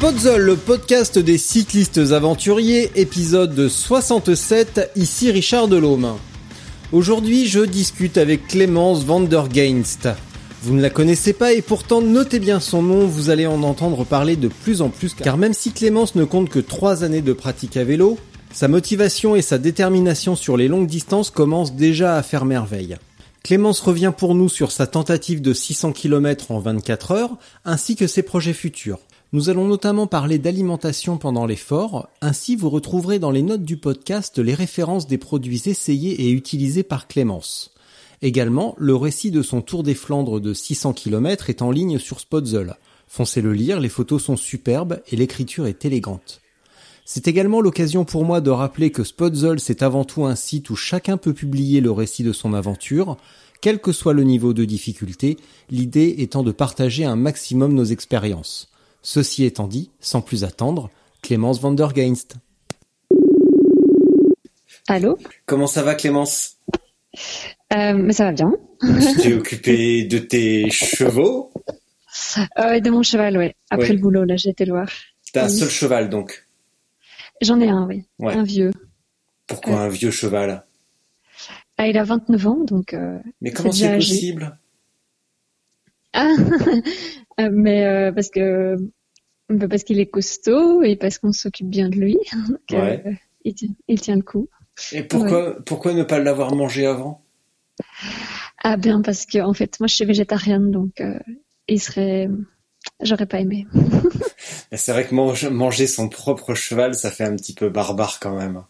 Podzol, le podcast des cyclistes aventuriers, épisode 67, ici Richard Delhomme. Aujourd'hui, je discute avec Clémence Vandergeinst. Vous ne la connaissez pas et pourtant notez bien son nom, vous allez en entendre parler de plus en plus car même si Clémence ne compte que 3 années de pratique à vélo, sa motivation et sa détermination sur les longues distances commencent déjà à faire merveille. Clémence revient pour nous sur sa tentative de 600 km en 24 heures ainsi que ses projets futurs. Nous allons notamment parler d'alimentation pendant l'effort, ainsi vous retrouverez dans les notes du podcast les références des produits essayés et utilisés par Clémence. Également, le récit de son tour des Flandres de 600 km est en ligne sur Spotzel. Foncez le lire, les photos sont superbes et l'écriture est élégante. C'est également l'occasion pour moi de rappeler que Spotzel c'est avant tout un site où chacun peut publier le récit de son aventure, quel que soit le niveau de difficulté, l'idée étant de partager un maximum nos expériences. Ceci étant dit, sans plus attendre, Clémence van der Geinst. Allô? Comment ça va Clémence? Euh, Mais ça va bien. Tu t'es occupée de tes chevaux euh, De mon cheval, ouais. Après Oui. le boulot, là, j'ai été le voir. T'as un Oui. seul cheval donc. J'en ai un, oui. Ouais. Un vieux. Pourquoi Ouais. un vieux cheval? Ah, il a 29 ans, donc... euh, Mais comment c'est possible? Ah Euh, Mais euh, parce que... Parce qu'il est costaud et parce qu'on s'occupe bien de lui. Donc, euh, Ouais. il, tient, il tient le coup. Et pourquoi, pourquoi ne pas l'avoir mangé avant? Ah bien, parce que en fait, moi, je suis végétarienne, donc euh, il serait... J'aurais pas aimé. C'est vrai que mange- manger son propre cheval, ça fait un petit peu barbare quand même.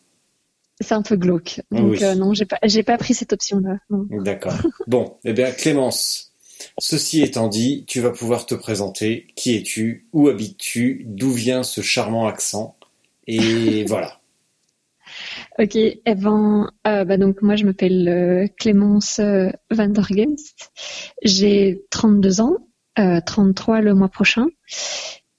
C'est un peu glauque. Donc Oui. euh, non, j'ai pas, j'ai pas pris cette option-là. D'accord. Bon, eh bien Clémence, ceci étant dit, tu vas pouvoir te présenter. Qui es-tu? Où habites-tu? D'où vient ce charmant accent? Et voilà. Ok, eh ben, euh, bah donc moi je m'appelle euh, Clémence euh, Van der Genst. J'ai 32 ans, euh, 33 le mois prochain.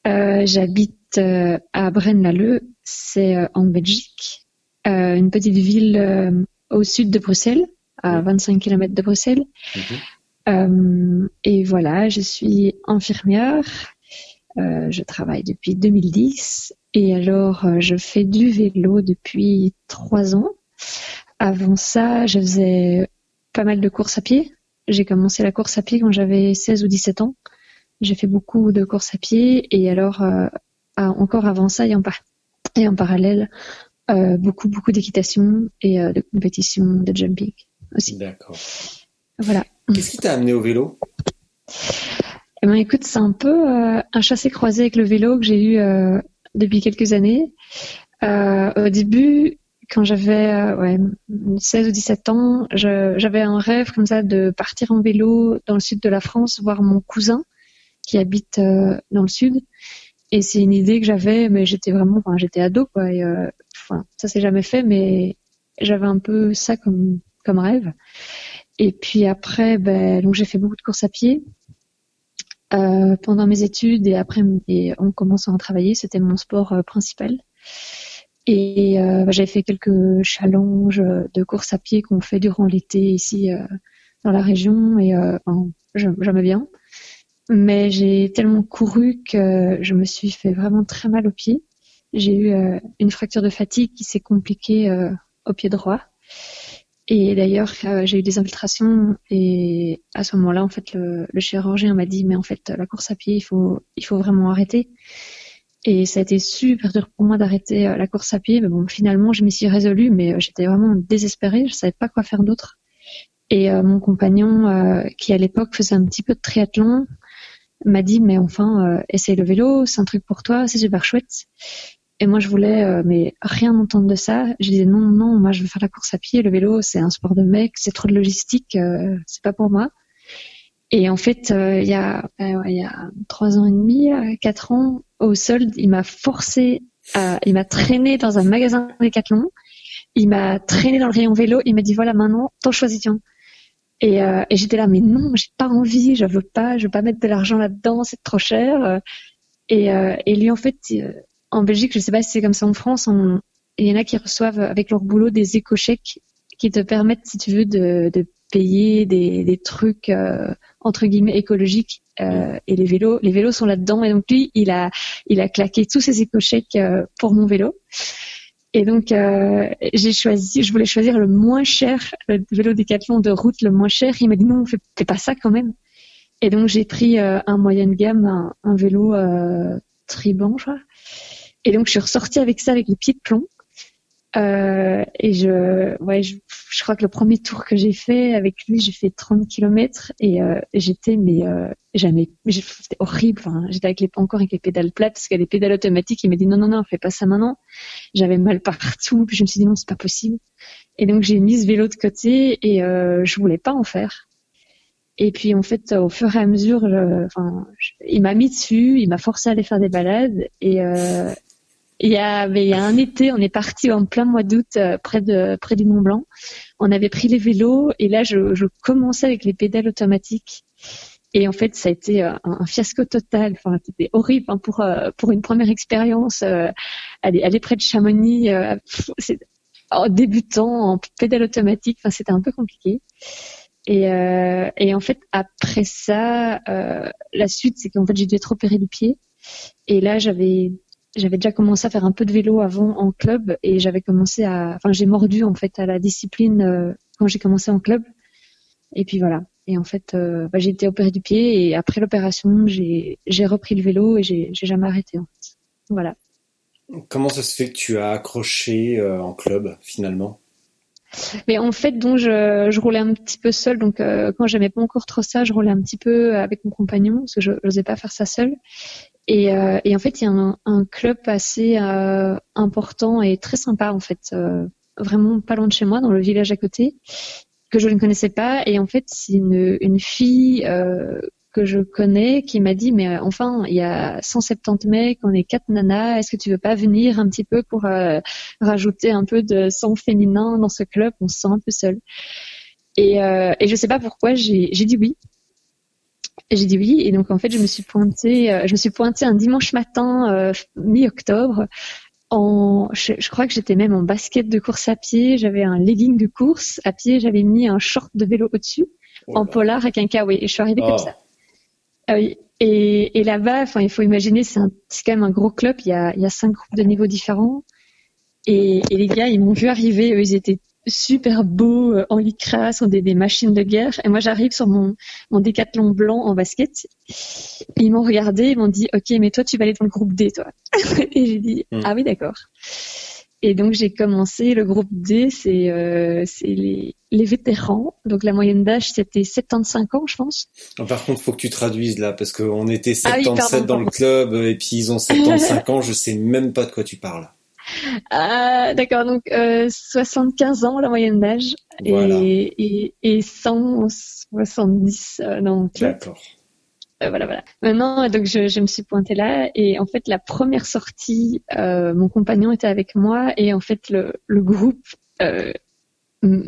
Euh, J'habite à Braine-l'Alleud, c'est en Belgique, une petite ville au sud de Bruxelles, à Mhm. 25 km de Bruxelles. Et voilà, je suis infirmière. Je travaille depuis 2010 et alors euh, je fais du vélo depuis trois ans. Avant ça, je faisais pas mal de courses à pied. J'ai commencé la course à pied quand j'avais 16 ou 17 ans. J'ai fait beaucoup de courses à pied et alors euh, encore avant ça et en, par- et en parallèle euh, beaucoup beaucoup d'équitation et euh, de compétition de jumping aussi. D'accord. Voilà. Qu'est-ce qui t'a amené au vélo? Eh ben, écoute, c'est un peu euh, un chassé-croisé avec le vélo que j'ai eu euh, depuis quelques années. Euh, au début, quand j'avais euh, ouais, 16 ou 17 ans, j'avais un rêve comme ça de partir en vélo dans le sud de la France, voir mon cousin qui habite euh, dans le sud. Et c'est une idée que j'avais, mais j'étais vraiment, enfin, j'étais ado, quoi. Et, euh, enfin, ça s'est jamais fait, mais j'avais un peu ça comme comme rêve. Et puis après, ben, donc j'ai fait beaucoup de courses à pied euh, pendant mes études et après et en commençant à travailler, c'était mon sport euh, principal. Et euh, j'avais fait quelques challenges de course à pied qu'on fait durant l'été ici euh, dans la région et euh, enfin, j'aimais bien. Mais j'ai tellement couru que je me suis fait vraiment très mal au pied. J'ai eu euh, une fracture de fatigue qui s'est compliquée euh, au pied droit. Et d'ailleurs, j'ai eu des infiltrations et à ce moment-là, en fait, le, chirurgien m'a dit, mais en fait, la course à pied, il faut, il faut vraiment arrêter. Et ça a été super dur pour moi d'arrêter euh, la course à pied. Mais bon, finalement, je m'y suis résolue, mais euh, j'étais vraiment désespérée. Je savais pas quoi faire d'autre. Et euh, mon compagnon, qui à l'époque faisait un petit peu de triathlon, m'a dit, mais enfin, essaye le vélo, c'est un truc pour toi, c'est super chouette. Et moi, je voulais, euh, mais rien entendre de ça. Je disais non, non, moi, je veux faire la course à pied. Le vélo, c'est un sport de mec, c'est trop de logistique, euh, c'est pas pour moi. Et en fait, euh, il y a, euh, il y a trois ans et demi, quatre ans, au solde, il m'a forcé, il m'a traîné dans un magasin Décathlon. Il m'a traîné dans le rayon vélo. Il m'a dit voilà, maintenant, t'en choisis. Et, et j'étais là, mais non, j'ai pas envie, je veux pas, je veux pas mettre de l'argent là-dedans, c'est trop cher. Et, et lui, en fait, en Belgique, je sais pas si c'est comme ça en France, on, il y en a qui reçoivent avec leur boulot des éco-chèques qui te permettent, si tu veux, de, de payer des, des trucs euh, entre guillemets écologiques. Euh, et les vélos, les vélos sont là-dedans. Et donc lui, il a, il a claqué tous ses éco-chèques euh, pour mon vélo. Et donc euh, j'ai choisi, je voulais choisir le moins cher, le vélo Décathlon de route le moins cher. Il m'a dit non, fais, pas ça quand même. Et donc j'ai pris un moyenne gamme, un, un vélo Triban, je crois. Et donc je suis ressortie avec ça, avec les pieds de plomb. Euh, et je, ouais, je, je, crois que le premier tour que j'ai fait avec lui, j'ai fait 30 km et euh, j'étais mais euh, c'était horrible. J'étais avec les encore avec les pédales plates parce que les pédales automatiques, il m'a dit non non non, fais pas ça maintenant. J'avais mal partout, puis je me suis dit non c'est pas possible. Et donc j'ai mis ce vélo de côté et euh, je voulais pas en faire. Et puis en fait, au fur et à mesure, enfin, il m'a mis dessus, il m'a forcé à aller faire des balades et euh, il y, a, il y a un été, on est parti en plein mois d'août euh, près de près du Mont Blanc. On avait pris les vélos et là, je, je commençais avec les pédales automatiques. Et en fait, ça a été euh, un, fiasco total. Enfin, c'était horrible hein, pour euh, pour une première expérience. aller, aller près de Chamonix, en débutant en pédale automatique. Enfin, c'était un peu compliqué. Et, et en fait, après ça, la suite, c'est qu'en fait, j'ai dû être opérée du pied. Et là, j'avais j'avais déjà commencé à faire un peu de vélo avant en club et j'avais commencé à, enfin j'ai mordu en fait à la discipline euh, quand j'ai commencé en club. Et puis voilà. Et en fait, euh, bah, j'ai été opérée du pied et après l'opération, j'ai repris le vélo et j'ai jamais arrêté. En fait. Voilà. Comment ça se fait que tu as accroché euh, en club finalement? Mais en fait, donc je, je roulais un petit peu seule. Donc quand j'aimais pas encore trop ça, je roulais un petit peu avec mon compagnon parce que je n'osais pas faire ça seule. Et, euh, et, en fait, il y a un, un club assez euh, important et très sympa, en fait, euh, vraiment pas loin de chez moi, dans le village à côté, que je ne connaissais pas. Et en fait, c'est une, une fille euh, que je connais qui m'a dit, mais enfin, il y a 170 mecs, on est quatre nanas, est-ce que tu veux pas venir un petit peu pour rajouter un peu de sang féminin dans ce club? On se sent un peu seul. Et, et je sais pas pourquoi, j'ai dit oui. J'ai dit oui et donc en fait je me suis pointée, euh, je me suis pointée un dimanche matin euh, mi-octobre. En, je, crois que j'étais même en basket de course à pied. J'avais un legging de course à pied. J'avais mis un short de vélo au-dessus, oh en polar avec un kawaii. Et je suis arrivée comme oh. ça. Ah oui. Et, et là-bas, enfin, il faut imaginer, c'est quand même un gros club. Il y a, il y a cinq groupes de niveaux différents. Et, et les gars, ils m'ont vu arriver. Eux, ils étaient super beaux euh, en lycra, sont des, des, machines de guerre. Et moi, j'arrive sur mon, mon décathlon blanc en basket. Ils m'ont regardé, ils m'ont dit, OK, mais toi, tu vas aller dans le groupe D, toi. et j'ai dit, hmm. ah oui, d'accord. Et donc, j'ai commencé le groupe D, c'est euh, les, les vétérans. Donc, la moyenne d'âge, c'était 75 ans, je pense. par contre, faut que tu traduises là, parce qu'on était 77 ah dans le club, et puis ils ont 75 ans, je sais même pas de quoi tu parles. Ah, d'accord, donc euh, 75 ans la moyenne d'âge et, et, et 170 euh, dans D'accord. Euh, voilà, voilà. Maintenant, donc je, je, me suis pointée là et en fait la première sortie, euh, mon compagnon était avec moi et en fait le, le groupe, euh,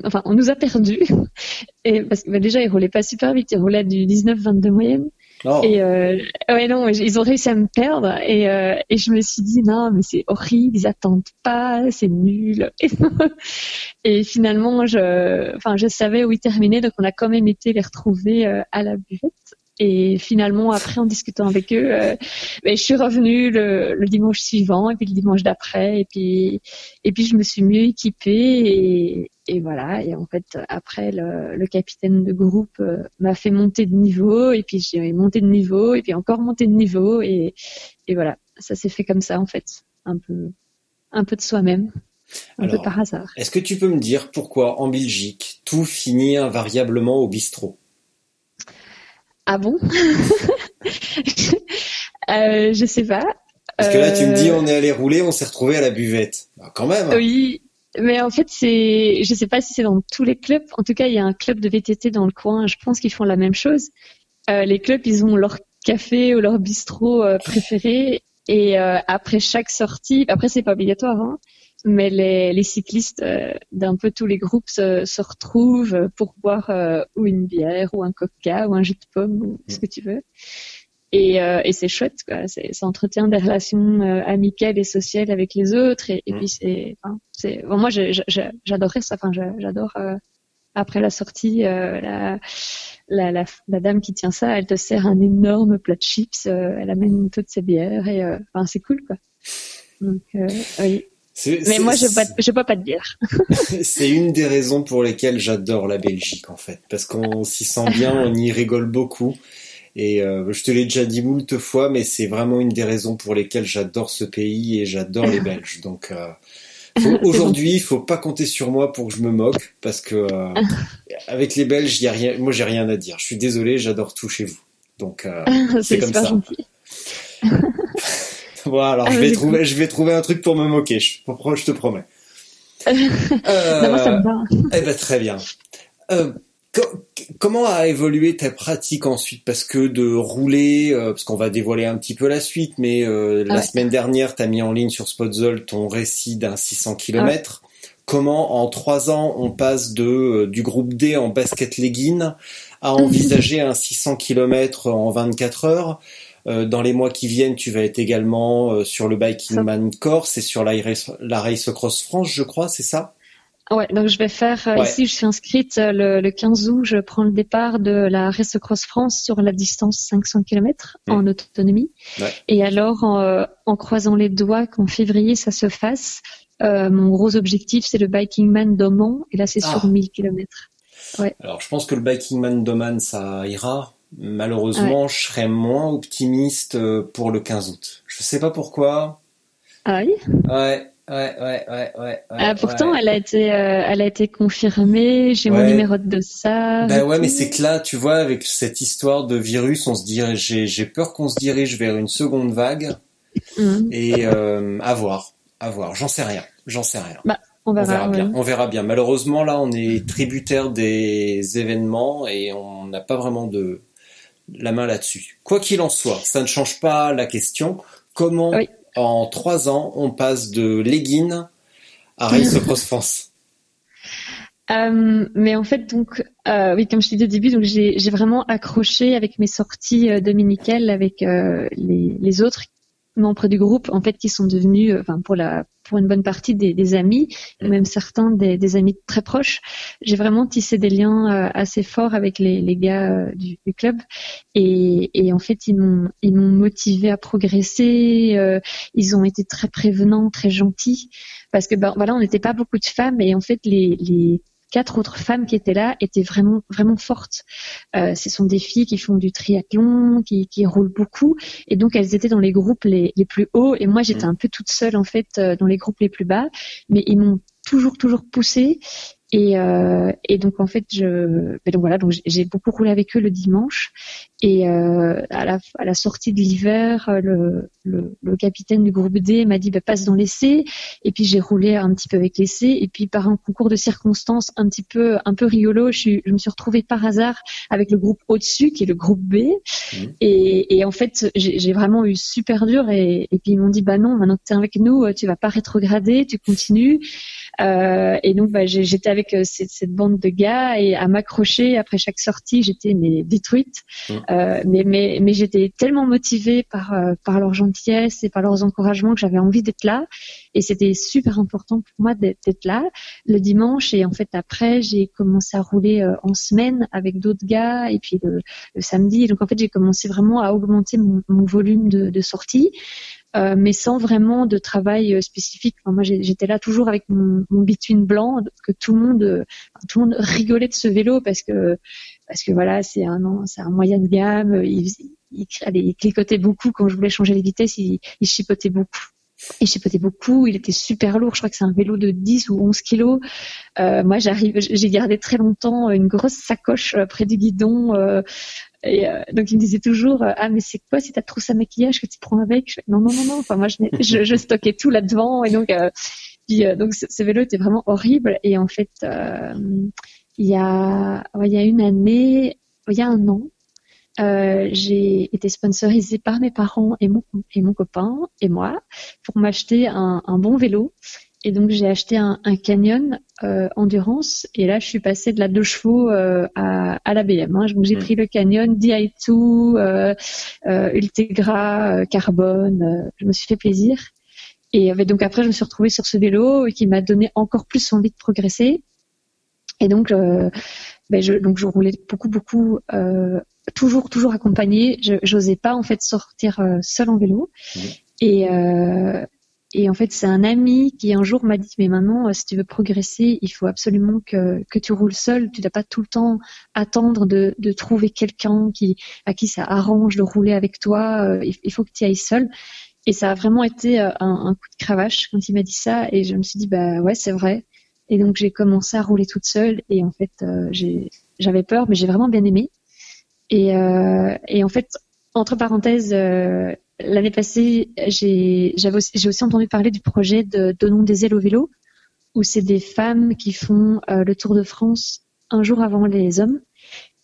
enfin on nous a perdus et parce que bah, déjà il roulait pas super vite, il roulait du 19-22 moyenne. Oh. Et euh, ouais non, ils ont réussi à me perdre et, euh, et je me suis dit non mais c'est horrible, ils attendent pas, c'est nul. Et, finalement je, enfin je savais où ils terminaient donc on a quand même été les retrouver euh, à la buvette. Et finalement, après, en discutant avec eux, euh, ben, je suis revenue le, le, dimanche suivant et puis le dimanche d'après. Et puis, et puis, je me suis mieux équipée. Et, et voilà. Et en fait, après, le, le capitaine de groupe euh, m'a fait monter de niveau. Et puis, j'ai monté de niveau. Et puis, encore monté de niveau. Et, et voilà. Ça s'est fait comme ça, en fait. Un peu, un peu de soi-même. Un peu par hasard. Est-ce que tu peux me dire pourquoi en Belgique tout finit invariablement au bistrot? Ah bon euh, Je sais pas. Parce que là, tu me dis, euh, on est allé rouler, on s'est retrouvé à la buvette. Bah, quand même. Oui, mais en fait, c'est, je sais pas si c'est dans tous les clubs. En tout cas, il y a un club de VTT dans le coin. Je pense qu'ils font la même chose. Euh, les clubs, ils ont leur café ou leur bistrot euh, préféré. Et euh, après chaque sortie, après c'est pas obligatoire, hein, mais les, les cyclistes euh, d'un peu tous les groupes se, se retrouvent pour boire euh, ou une bière ou un coca ou un jus de pomme ou ce que tu veux. Et, euh, et c'est chouette, quoi. Ça entretient des relations euh, amicales et sociales avec les autres. Et, et mm. puis c'est, enfin, c'est, bon, moi j'adorais ça. Enfin, j'adore euh, après la sortie, la, la, la, la, dame qui tient ça, elle te sert un énorme plat de chips, elle amène toutes ses bières et enfin c'est cool quoi. Donc oui. Mais moi, je ne peux pas te dire. c'est une des raisons pour lesquelles j'adore la Belgique, en fait. Parce qu'on s'y sent bien, on y rigole beaucoup. Et euh, je te l'ai déjà dit moult fois, mais c'est vraiment une des raisons pour lesquelles j'adore ce pays et j'adore les Belges. Donc euh, aujourd'hui, il faut pas compter sur moi pour que je me moque, parce que euh, avec les Belges, y a rien. Moi, j'ai rien à dire. Je suis désolé, j'adore tout chez vous. Donc euh, c'est comme ça. Gentil. bon, alors je vais trouver, je vais trouver un truc pour me moquer. Je, je te promets. Euh, ça me va. Eh ben très bien. Euh, comment a évolué ta pratique ensuite? Parce que de rouler, euh, parce qu'on va dévoiler un petit peu la suite, mais euh, la semaine dernière, tu as mis en ligne sur Spotzol ton récit d'un 600 km. Comment en trois ans on passe de euh, du groupe D en basket legging à envisager un 600 km en 24 heures? Dans les mois qui viennent, tu vas être également sur le Biking Man Corse et sur la, la Race Cross France, je crois, c'est ça? Ouais, donc je vais faire euh, ici, je suis inscrite euh, le, 15 août, je prends le départ de la Race Cross France sur la distance 500 km mmh. en autonomie. Et alors, en, euh, en, croisant les doigts qu'en février ça se fasse, mon gros objectif c'est le Biking Man d'Oman et là c'est sur 1000 ah. km. Ouais. Alors je pense que le Biking Man d'Oman ça ira. Malheureusement, je serais moins optimiste pour le 15 août. Je sais pas pourquoi. Ah oui? Ouais. Ouais, ouais, ouais, ouais. ah, pourtant, elle a été, euh, elle a été confirmée. J'ai mon numéro de dossard. Ben ouais, mais c'est que là, tu vois, avec cette histoire de virus, on se dirait, j'ai, peur qu'on se dirige vers une seconde vague. Mhm. Et euh, à voir, à voir. J'en sais rien, j'en sais rien. Bah, on verra, bien. On verra bien. Malheureusement, là, on est tributaire des événements et on n'a pas vraiment de la main là-dessus. Quoi qu'il en soit, ça ne change pas la question. Comment oui en trois ans, on passe de Leggin à Race Cross France? Euh, mais en fait, donc, euh, oui, comme je t'ai dit au début, donc j'ai vraiment accroché avec mes sorties euh, dominicales avec les, les, autres membres du groupe, en fait, qui sont devenus, enfin, pour la pour une bonne partie des, des amis, mm. même certains des, des, amis très proches. J'ai vraiment tissé des liens euh, assez forts avec les, les gars euh, du, du, club et, et, en fait ils m'ont ils m'ont motivé à progresser. Euh, ils ont été très prévenants, très gentils parce que ben voilà on n'était pas beaucoup de femmes et en fait les, les quatre autres femmes qui étaient là étaient vraiment vraiment fortes. Euh, ce sont des filles qui font du triathlon, qui, qui roulent beaucoup, et donc elles étaient dans les groupes les, les plus hauts, et moi j'étais mmh. un peu toute seule en fait euh, dans les groupes les plus bas, mais ils m'ont toujours toujours poussée et, euh, et, donc en fait, je, donc voilà, donc j'ai beaucoup roulé avec eux le dimanche. Et euh, à, la, à la sortie de l'hiver, le, le, le, capitaine du groupe D m'a dit bah, passe dans l'essai. Et puis j'ai roulé un petit peu avec l'essai. Et puis par un concours de circonstances un petit peu un peu rigolo, je, je me suis retrouvée par hasard avec le groupe au-dessus qui est le groupe B. Mmh. Et, et, en fait, j'ai vraiment eu super dur. Et, et puis ils m'ont dit bah non, maintenant que tu es avec nous, tu vas pas rétrograder, tu continues. Euh, et donc bah, j'étais avec euh, cette, cette, bande de gars et à m'accrocher après chaque sortie, j'étais mais détruite. Mmh. Euh, mais mais, mais j'étais tellement motivée par euh, par leur gentillesse et par leurs encouragements que j'avais envie d'être là. Et c'était super important pour moi d'être là le dimanche. Et en fait après j'ai commencé à rouler en semaine avec d'autres gars et puis le, le, samedi. Donc en fait j'ai commencé vraiment à augmenter mon, mon volume de, de sorties. Euh, mais sans vraiment de travail euh, spécifique. moi, j'étais là toujours avec mon, mon between blanc, que tout le monde, tout le monde rigolait de ce vélo parce que parce que voilà, c'est un c'est un moyen de gamme. Il, il, cliquotait beaucoup quand je voulais changer les vitesses. Il, il chipotait beaucoup. Il chipotait beaucoup, il était super lourd. Je crois que c'est un vélo de 10 ou 11 kilos. Euh, moi, j'arrive, j'ai gardé très longtemps une grosse sacoche euh, près du guidon. Euh, et euh, donc il me disait toujours ah mais c'est quoi si ta trousse à maquillage que tu prends avec? Non non non non. Enfin moi je, je, je stockais tout là devant et donc puis donc ce, vélo était vraiment horrible et en fait il y a il y a une année il y a un an euh, j'ai été sponsorisée par mes parents et mon, et mon copain et moi pour m'acheter un, un, bon vélo. Et donc j'ai acheté un, canyon euh, endurance et là je suis passée de la deux chevaux euh, à, à la BM. Hein. Donc j'ai mm. pris le canyon DI2, euh, euh, Ultegra, euh, carbone. je me suis fait plaisir. Et donc après je me suis retrouvée sur ce vélo qui m'a donné encore plus envie de progresser. Et donc ben je, donc je roulais beaucoup beaucoup toujours toujours accompagnée. Je n'osais pas en fait sortir seul en vélo. Mm. Et, euh, et en fait, c'est un ami qui un jour m'a dit, mais maintenant, euh, si tu veux progresser, il faut absolument que, que tu roules seul. Tu dois pas tout le temps attendre de, de trouver quelqu'un qui, à qui ça arrange de rouler avec toi. Euh, il, faut que tu ailles seul. Et ça a vraiment été euh, un, coup de cravache quand il m'a dit ça. Et je me suis dit, bah ouais, c'est vrai. Et donc, j'ai commencé à rouler toute seule. Et en fait, j'ai, j'avais peur, mais j'ai vraiment bien aimé. Et, euh, et en fait, entre parenthèses, l'année passée, j'ai aussi, aussi, entendu parler du projet de Donnons des ailes au vélo, où c'est des femmes qui font euh, le Tour de France un jour avant les hommes.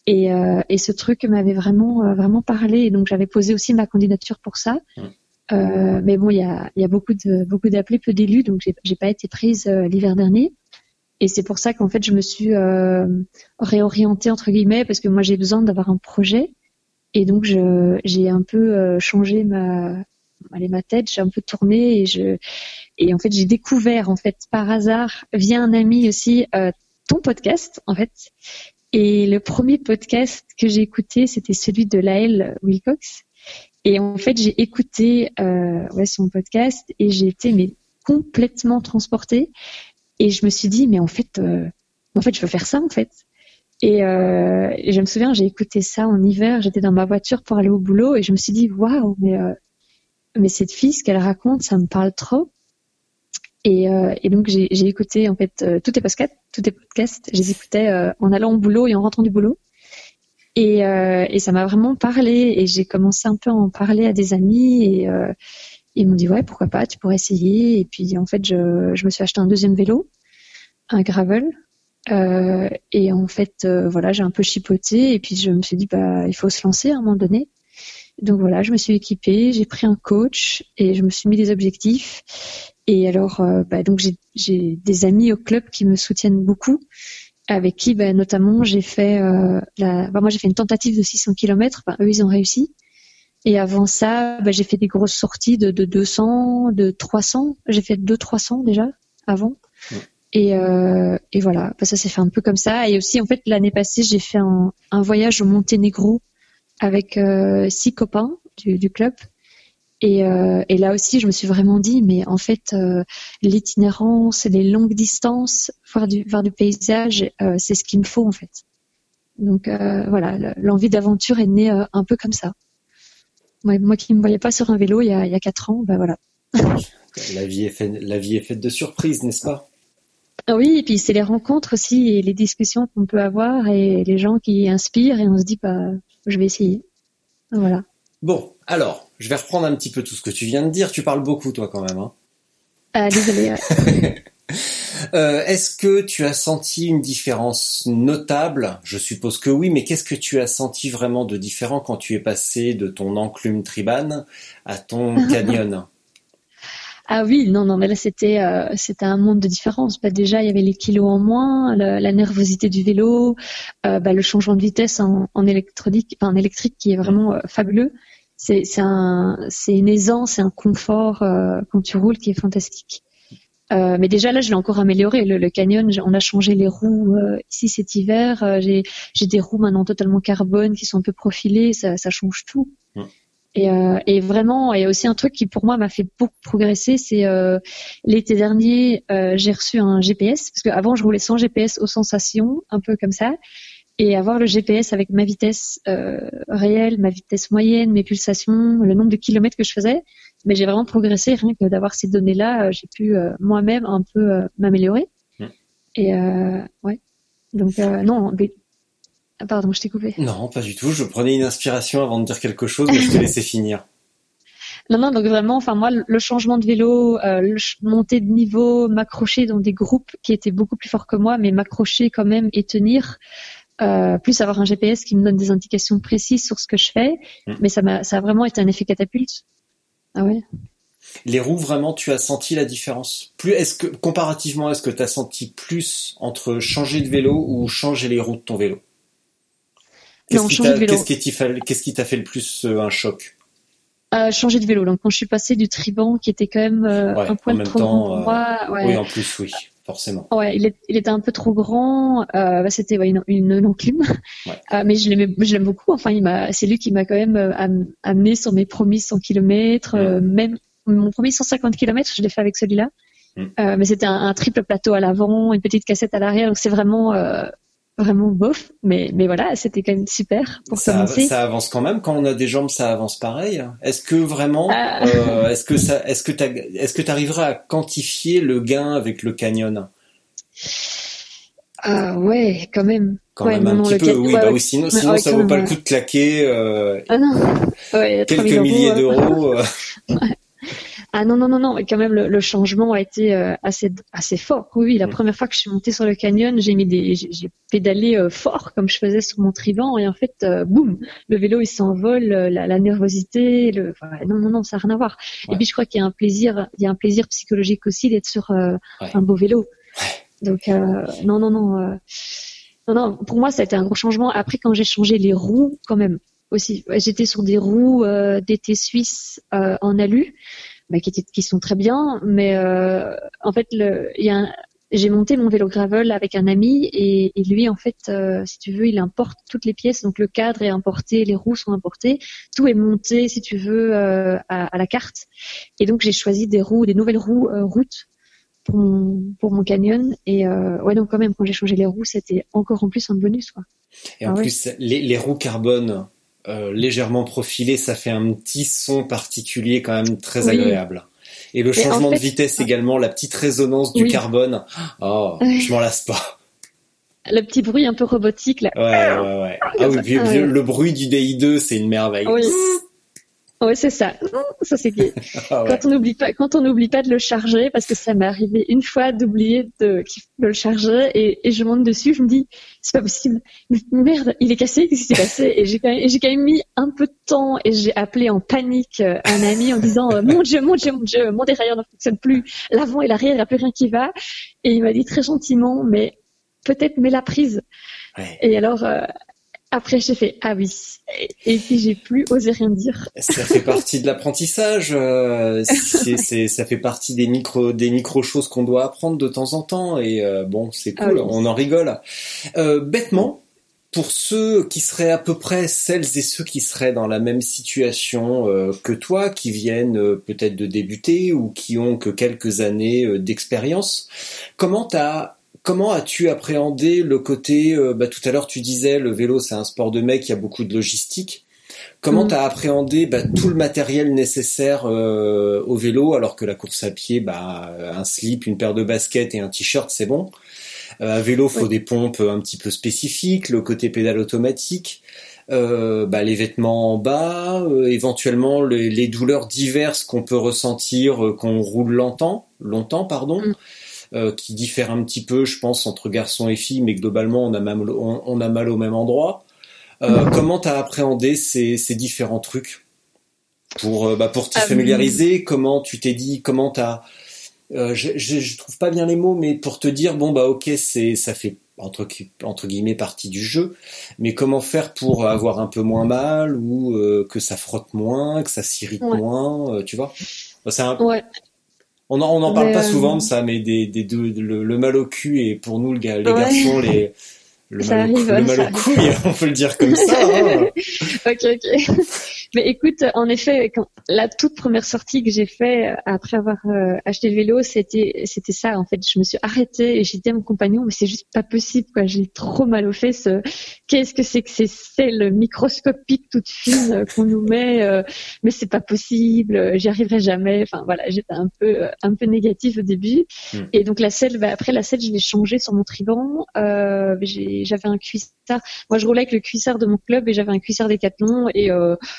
Et, euh, et ce truc m'avait vraiment, euh, vraiment parlé. Et donc j'avais posé aussi ma candidature pour ça. Euh, mais bon, il y a, y a, beaucoup de beaucoup d'appelés, peu d'élus, donc j'ai pas été prise l'hiver dernier. Et c'est pour ça qu'en fait je me suis réorientée entre guillemets parce que moi j'ai besoin d'avoir un projet et donc j'ai un peu euh, changé ma allez, ma tête, j'ai un peu tourné et je et en fait j'ai découvert en fait par hasard via un ami aussi euh, ton podcast en fait. Et le premier podcast que j'ai écouté c'était celui de Laëlle Wilcox. Et en fait j'ai écouté euh, ouais, son podcast et j'ai été mais complètement transportée et je me suis dit mais en fait euh, en fait je veux faire ça en fait et, euh, je me souviens, j'ai écouté ça en hiver. J'étais dans ma voiture pour aller au boulot et je me suis dit, waouh, mais euh, mais cette fille, ce qu'elle raconte, ça me parle trop. Et, euh, et donc j'ai écouté en fait euh, tous tes podcasts, tous tes podcasts. Je les écoutais euh, en allant au boulot et en rentrant du boulot. Et, et ça m'a vraiment parlé. Et j'ai commencé un peu à en parler à des amis et ils m'ont dit ouais, pourquoi pas, tu pourrais essayer. Et puis en fait, je, je me suis acheté un deuxième vélo, un gravel euh, et en fait, euh, voilà, j'ai un peu chipoté et puis je me suis dit, bah, il faut se lancer à un moment donné. Donc voilà, je me suis équipée, j'ai pris un coach et je me suis mis des objectifs. Et alors, euh, bah, donc j'ai des amis au club qui me soutiennent beaucoup, avec qui, bah, notamment, j'ai fait bah, moi j'ai fait une tentative de 600 km. eux, ils ont réussi. Et avant ça, bah, j'ai fait des grosses sorties de, de 200, de 300. J'ai fait 2 300 déjà avant. Et, euh, et voilà, ça s'est fait un peu comme ça. Et aussi, en fait, l'année passée, j'ai fait un, un, voyage au Monténégro avec euh, six copains du, du club. Et, euh, et, là aussi, je me suis vraiment dit, mais en fait, euh, l'itinérance, les longues distances, voir du, voir du paysage, euh, c'est ce qu'il me faut en fait. Donc euh, voilà, l'envie d'aventure est née un peu comme ça. Moi, moi qui ne me voyais pas sur un vélo il y a, il y a quatre ans, ben voilà. la, vie est fait, la vie est faite de surprises, n'est-ce pas? Oui, et puis c'est les rencontres aussi et les discussions qu'on peut avoir et les gens qui inspirent et on se dit bah je vais essayer. Voilà. Bon, alors, je vais reprendre un petit peu tout ce que tu viens de dire. Tu parles beaucoup toi quand même. Hein ah, désolé. euh, Est-ce que tu as senti une différence notable? Je suppose que oui, mais qu'est-ce que tu as senti vraiment de différent quand tu es passé de ton enclume tribane à ton canyon? Ah oui, non, non, mais là c'était euh, c'était un monde de différence. Bah, déjà, il y avait les kilos en moins, la, nervosité du vélo, euh, bah, le changement de vitesse en, en en électrique qui est vraiment euh, fabuleux. C'est un c'est une aisance, c'est un confort quand tu roules qui est fantastique. mais déjà là, je l'ai encore amélioré. Le, canyon, on a changé les roues ici cet hiver. j'ai j'ai des roues maintenant totalement carbone qui sont un peu profilées. Ça change tout. Et, euh, et, vraiment, il y a aussi un truc qui pour moi m'a fait beaucoup progresser, c'est euh, l'été dernier, euh, j'ai reçu un GPS parce qu'avant je roulais sans GPS aux sensations, un peu comme ça, et avoir le GPS avec ma vitesse euh, réelle, ma vitesse moyenne, mes pulsations, le nombre de kilomètres que je faisais, mais j'ai vraiment progressé rien que d'avoir ces données-là, euh, j'ai pu moi-même un peu m'améliorer. Mmh. Et ouais, donc non, ah, pardon, je t'ai coupé. Non, pas du tout. Je prenais une inspiration avant de dire quelque chose, mais je te laissais finir. Non, non, donc vraiment, enfin moi, le changement de vélo, euh, le monter de niveau, m'accrocher dans des groupes qui étaient beaucoup plus forts que moi, mais m'accrocher quand même et tenir, euh, plus avoir un GPS qui me donne des indications précises sur ce que je fais, mm. mais ça m'a, ça a vraiment été un effet catapulte. Ah ouais. Les roues, vraiment, tu as senti la différence? Plus, est-ce que, comparativement, est-ce que tu as senti plus entre changer de vélo ou changer les roues de ton vélo? Qu'est-ce qui t'a, fait le plus euh, un choc? Euh, changer de vélo. Donc quand je suis passée du Triban qui était quand même euh, un poil trop grand pour moi. Oui, en plus, oui, forcément. Ouais, il, était un peu trop grand. Bah, c'était une, une enclume. mais je l'aime, je l'aime beaucoup. Enfin, il m'a, c'est lui qui m'a quand même amené sur mes premiers 100 km, même mon premier 150 km, je l'ai fait avec celui-là. Mm. Mais c'était un, triple plateau à l'avant, une petite cassette à l'arrière, donc c'est vraiment vraiment bof. Mais mais voilà, c'était quand même super pour ça, commencer. Ça avance quand même quand on a des jambes, ça avance pareil. Est-ce que vraiment, ah. euh, est-ce que ça, est-ce que est-ce que tu arriverais à quantifier le gain avec le canyon? Ah ouais, quand même. Quand même un petit peu, oui, bah oui, sinon, sinon ça vaut pas le coup de claquer ah non. quelques milliers d'euros. Ah non, non, non, non, quand même, le, changement a été euh, assez, assez fort. Oui, la mm. première fois que je suis montée sur le canyon, j'ai mis des, j'ai pédalé euh, fort comme je faisais sur mon trivan et en fait, euh, boum, le vélo il s'envole, la, la, nervosité, le, non, non, non, ça n'a rien à voir. Et puis je crois qu'il y a un plaisir, il y a un plaisir psychologique aussi d'être sur un beau vélo. Donc non, non, non, non, non, pour moi ça a été un gros changement. Après quand j'ai changé les roues, quand même aussi, j'étais sur des roues d'été suisse en alu bah, qui, qui sont très bien. Mais euh, en fait, le, il y a j'ai monté mon vélo gravel avec un ami et, et lui, en fait, euh, si tu veux, il importe toutes les pièces. Donc le cadre est importé, les roues sont importées, tout est monté, si tu veux, euh, à, à, la carte. Et donc j'ai choisi des roues, des nouvelles roues euh, routes pour mon, pour mon canyon. Et ouais, donc quand même, quand j'ai changé les roues, c'était encore en plus un bonus. Quoi. Et en ah plus, les, les roues carbone euh, légèrement profilé, ça fait un petit son particulier quand même très agréable. Et le changement de vitesse également, la petite résonance du carbone, oh, je m'en lasse pas. Le petit bruit un peu robotique là. Ouais, ouais, ouais. Ah oui, le bruit du DI2, c'est une merveille. Oui, c'est ça. Ça c'est ah quand on n'oublie pas, quand on n'oublie pas de le charger, parce que ça m'est arrivé une fois d'oublier de, le charger et, et, je monte dessus, je me dis c'est pas possible. Merde, il est cassé, qu'est-ce qui s'est passé? Et j'ai quand, même, quand même mis un peu de temps et j'ai appelé en panique euh, un ami en disant euh, mon Dieu, mon Dieu, mon Dieu, mon dérailleur ne fonctionne plus, l'avant et l'arrière, il n'y a plus rien qui va. Et il m'a dit très gentiment, mais peut-être mets la prise. Ouais. Et alors, euh, après, j'ai fait ah oui, et puis j'ai plus osé rien dire. Ça fait partie de l'apprentissage. Euh, ça fait partie des micro, des micro choses qu'on doit apprendre de temps en temps. Et euh, bon, c'est ah cool, on en rigole. Euh, bêtement, pour ceux qui seraient à peu près celles et ceux qui seraient dans la même situation que toi, qui viennent peut-être de débuter ou qui ont que quelques années d'expérience, comment t'as Comment as-tu appréhendé le côté, euh, bah, tout à l'heure tu disais le vélo c'est un sport de mec, il y a beaucoup de logistique. Comment mm. tu as appréhendé bah, tout le matériel nécessaire euh, au vélo alors que la course à pied, bah, un slip, une paire de baskets et un t-shirt c'est bon. Euh, à vélo faut des pompes un petit peu spécifiques, le côté pédale automatique. bah, les vêtements en bas, éventuellement les, douleurs diverses qu'on peut ressentir qu'on roule longtemps, longtemps pardon. Euh, qui diffère un petit peu, je pense, entre garçons et filles, mais globalement, on a, même, on, a mal au même endroit. Euh, comment t'as appréhendé ces, ces, différents trucs pour, euh, bah, pour t'y familiariser? Comment tu t'es dit Comment t'as euh, je, je, je, trouve pas bien les mots, mais pour te dire bon bah ok, c'est ça fait entre entre guillemets partie du jeu, mais comment faire pour avoir un peu moins mal ou que ça frotte moins, que ça s'irrite moins, tu vois? C'est un, ouais. On n'en parle pas souvent de euh, ça, mais des, des deux, le, mal au cul et pour nous, les garçons, les, le mal, au, couille, on peut le dire comme ça. Hein. ok, ok. Mais écoute, en effet, quand, la toute première sortie que j'ai fait euh, après avoir euh, acheté le vélo, c'était c'était ça. En fait, je me suis arrêtée et j'ai dit à mon compagnon, mais c'est juste pas possible, quoi. J'ai trop mal aux fesses. Qu'est-ce que c'est que ces selles microscopiques toutes fines euh, qu'on nous met Mais c'est pas possible. J'y arriverai jamais. Enfin voilà, j'étais un peu un peu négative au début. Hmm. Et donc la selle, bah, après la selle, je l'ai changée sur mon triban. j'avais un cuissard. Moi, je roulais avec le cuissard de mon club et j'avais un cuissard Decathlon et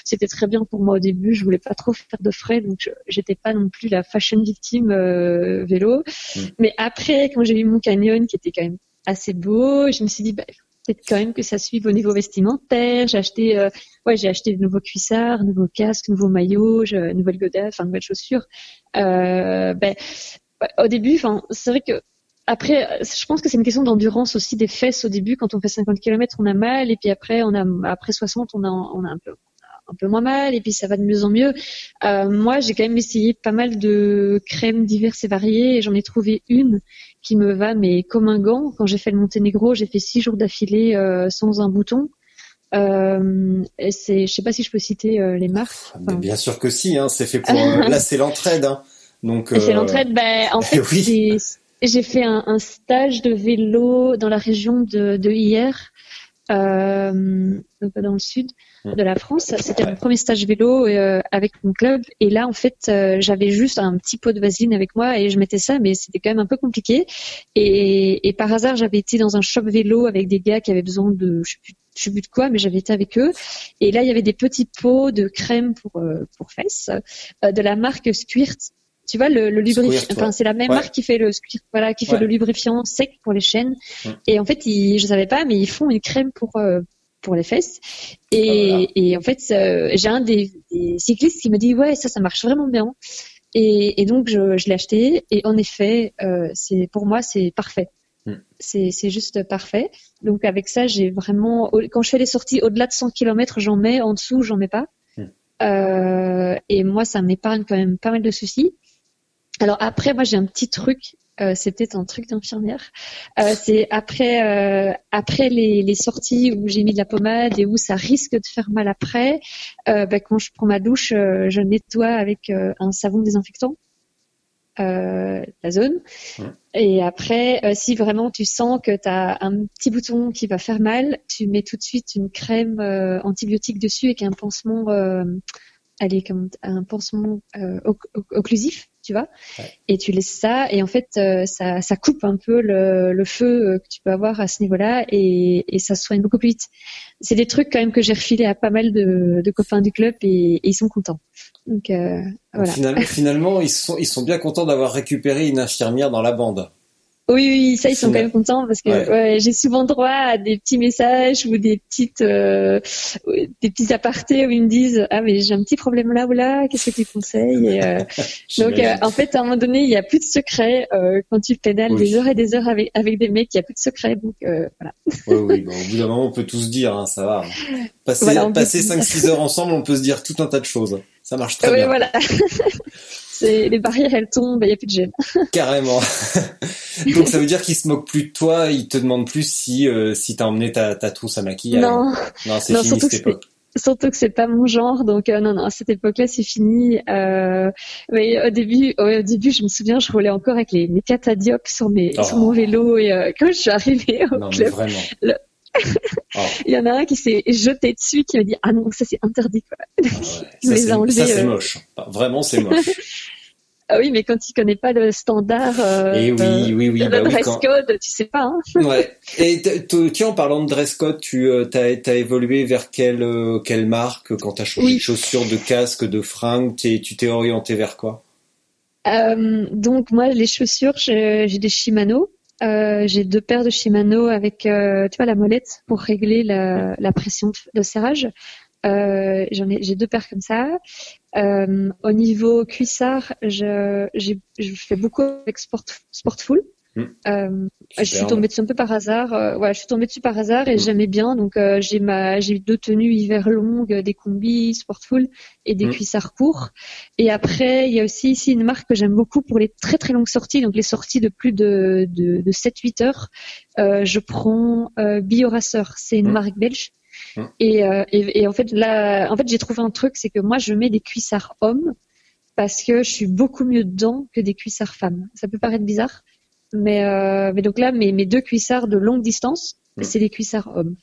c'est c'était très bien pour moi au début. Je voulais pas trop faire de frais, donc j'étais pas non plus la fashion victime euh, vélo. Mm. Mais après, quand j'ai eu mon canyon, qui était quand même assez beau, je me suis dit, bah, peut-être quand même que ça suive au niveau vestimentaire. J'ai acheté, euh, ouais, j'ai acheté de nouveaux cuissards, nouveaux casques, nouveaux maillots, je, nouvelles godasses, enfin nouvelles chaussures. Euh, ben, au début, enfin, c'est vrai que après, je pense que c'est une question d'endurance aussi des fesses au début. Quand on fait 50 km, on a mal, et puis après, on a après 60, on a on a un peu un peu moins mal et puis ça va de mieux en mieux. Euh, moi, j'ai quand même essayé pas mal de crèmes diverses et variées et j'en ai trouvé une qui me va mais comme un gant. Quand j'ai fait le Monténégro, j'ai fait six jours d'affilée euh, sans un bouton. Euh, c'est, je sais pas si je peux citer euh, les marques. Enfin, bien sûr que si, hein, c'est fait pour. Là, c'est l'entraide. Hein. Donc. C'est l'entraide. Ben, en fait, j'ai fait un, un, stage de vélo dans la région de, de hier, euh, dans le sud. Mm. de la France. C'était mon premier stage vélo euh, avec mon club. Et là, en fait, euh, j'avais juste un petit pot de vaseline avec moi et je mettais ça, mais c'était quand même un peu compliqué. Et, et par hasard, j'avais été dans un shop vélo avec des gars qui avaient besoin de, je sais plus, je sais plus de quoi, mais j'avais été avec eux. Et là, il y avait des petits pots de crème pour euh, pour fesses de la marque Squirt tu vois le, le lubrifiant enfin c'est la même marque qui fait le voilà qui fait le lubrifiant sec pour les chaînes et en fait ils, je savais pas mais ils font une crème pour pour les fesses. Et, ah, et en fait, euh, j'ai un des, des, cyclistes qui me dit ouais ça ça marche vraiment bien. Et, et donc je, je l'ai acheté et en effet euh, c'est pour moi c'est parfait. Hmm. C'est C'est juste parfait. Donc avec ça j'ai vraiment quand je fais les sorties au-delà de 100 km j'en mets en dessous j'en mets pas. Hmm. Euh, et moi ça m'épargne quand même pas mal de soucis. Alors après moi j'ai un petit truc euh, c'était un truc d'infirmière. Euh, c'est après euh, après les, les, sorties où j'ai mis de la pommade et où ça risque de faire mal après. Bah, quand je prends ma douche, je nettoie avec un savon désinfectant. la zone. Et après, si vraiment tu sens que tu as un petit bouton qui va faire mal, tu mets tout de suite une crème antibiotique dessus avec un pansement, allez, un pansement occlusif tu vois. Et tu laisses ça, et en fait, euh, ça, ça coupe un peu le, le, feu euh, que tu peux avoir à ce niveau-là, et, et ça se soigne beaucoup plus vite. C'est des trucs quand même que j'ai refilé à pas mal de, de copains du club, et, et, ils sont contents. Donc euh, voilà. Finalement, finalement, ils sont, ils sont bien contents d'avoir récupéré une infirmière dans la bande. Oui, oui, ça ils sont quand même contents parce que ouais. j'ai souvent droit à des petits messages ou des petites, euh, des petits apartés où ils me disent ah mais j'ai un petit problème là ou là, qu'est-ce que tu conseilles? Et, euh, Donc euh, en fait à un moment donné il y a plus de secret quand tu pédales des heures et des heures avec avec des mecs, il y a plus de secret donc voilà. Oui, oui, bon, au bout d'un moment on peut tout se dire, hein, ça va. Passer, passer 5-6 heures ensemble, on peut se dire tout un tas de choses. Ça marche très bien. Voilà. les barrières elles tombent, il n'y a plus de gêne. Carrément. Donc ça veut dire qu'il se moque plus de toi, il te demande plus si euh, si t'as emmené ta, ta trousse à maquillage. Non, non c'est fini cette époque. Surtout que c'est pas mon genre, donc euh, non non à cette époque-là c'est fini. Euh, mais au début, au début je me souviens, je roulais encore avec les, mes catadiopes sur mes sur mon oh. vélo et euh, quand je suis arrivée au non, club, vraiment. Oh. Il y en a un qui s'est jeté dessus, qui m'a dit ah non ça c'est interdit quoi. Ah ouais. ça, c'est moche. Vraiment c'est moche. Ah oui, mais quand tu connais pas le standard euh, Et eh oui, oui, le bah dress code, tu sais pas. Hein. ouais. Et tiens, en parlant de dress code, tu euh, as, évolué vers quelle euh, quelle marque quand tu as changé de chaussures, de casque, de fringues? Tu t'es orienté vers quoi? Euh, Donc moi, les chaussures, j'ai des Shimano. Euh, j'ai deux paires de Shimano avec, tu vois, la molette pour régler la, la pression de serrage. Euh, j'en ai, j'ai deux paires comme ça. Euh, au niveau cuissard, je, je fais beaucoup avec Sport, Sportful. Mmh. Euh, je suis tombée dessus un peu par hasard. Euh, ouais, je suis tombée dessus par hasard et mmh. j'aimais bien. Donc euh, j'ai ma, j'ai deux tenues hiver longues, des combis Sportful et des mmh. cuissards courts. Et après, il y a aussi ici une marque que j'aime beaucoup pour les très très longues sorties, donc les sorties de plus de de, de 7-8 heures. Euh, je prends BioRacer. C'est une marque belge. Euh, et, et, en fait, là, en fait, j'ai trouvé un truc, c'est que moi, je mets des cuissards hommes parce que je suis beaucoup mieux dedans que des cuissards femmes. Ça peut paraître bizarre, mais, euh, mais donc là, mes, mes deux cuissards de longue distance, mmh. c'est des cuissards hommes.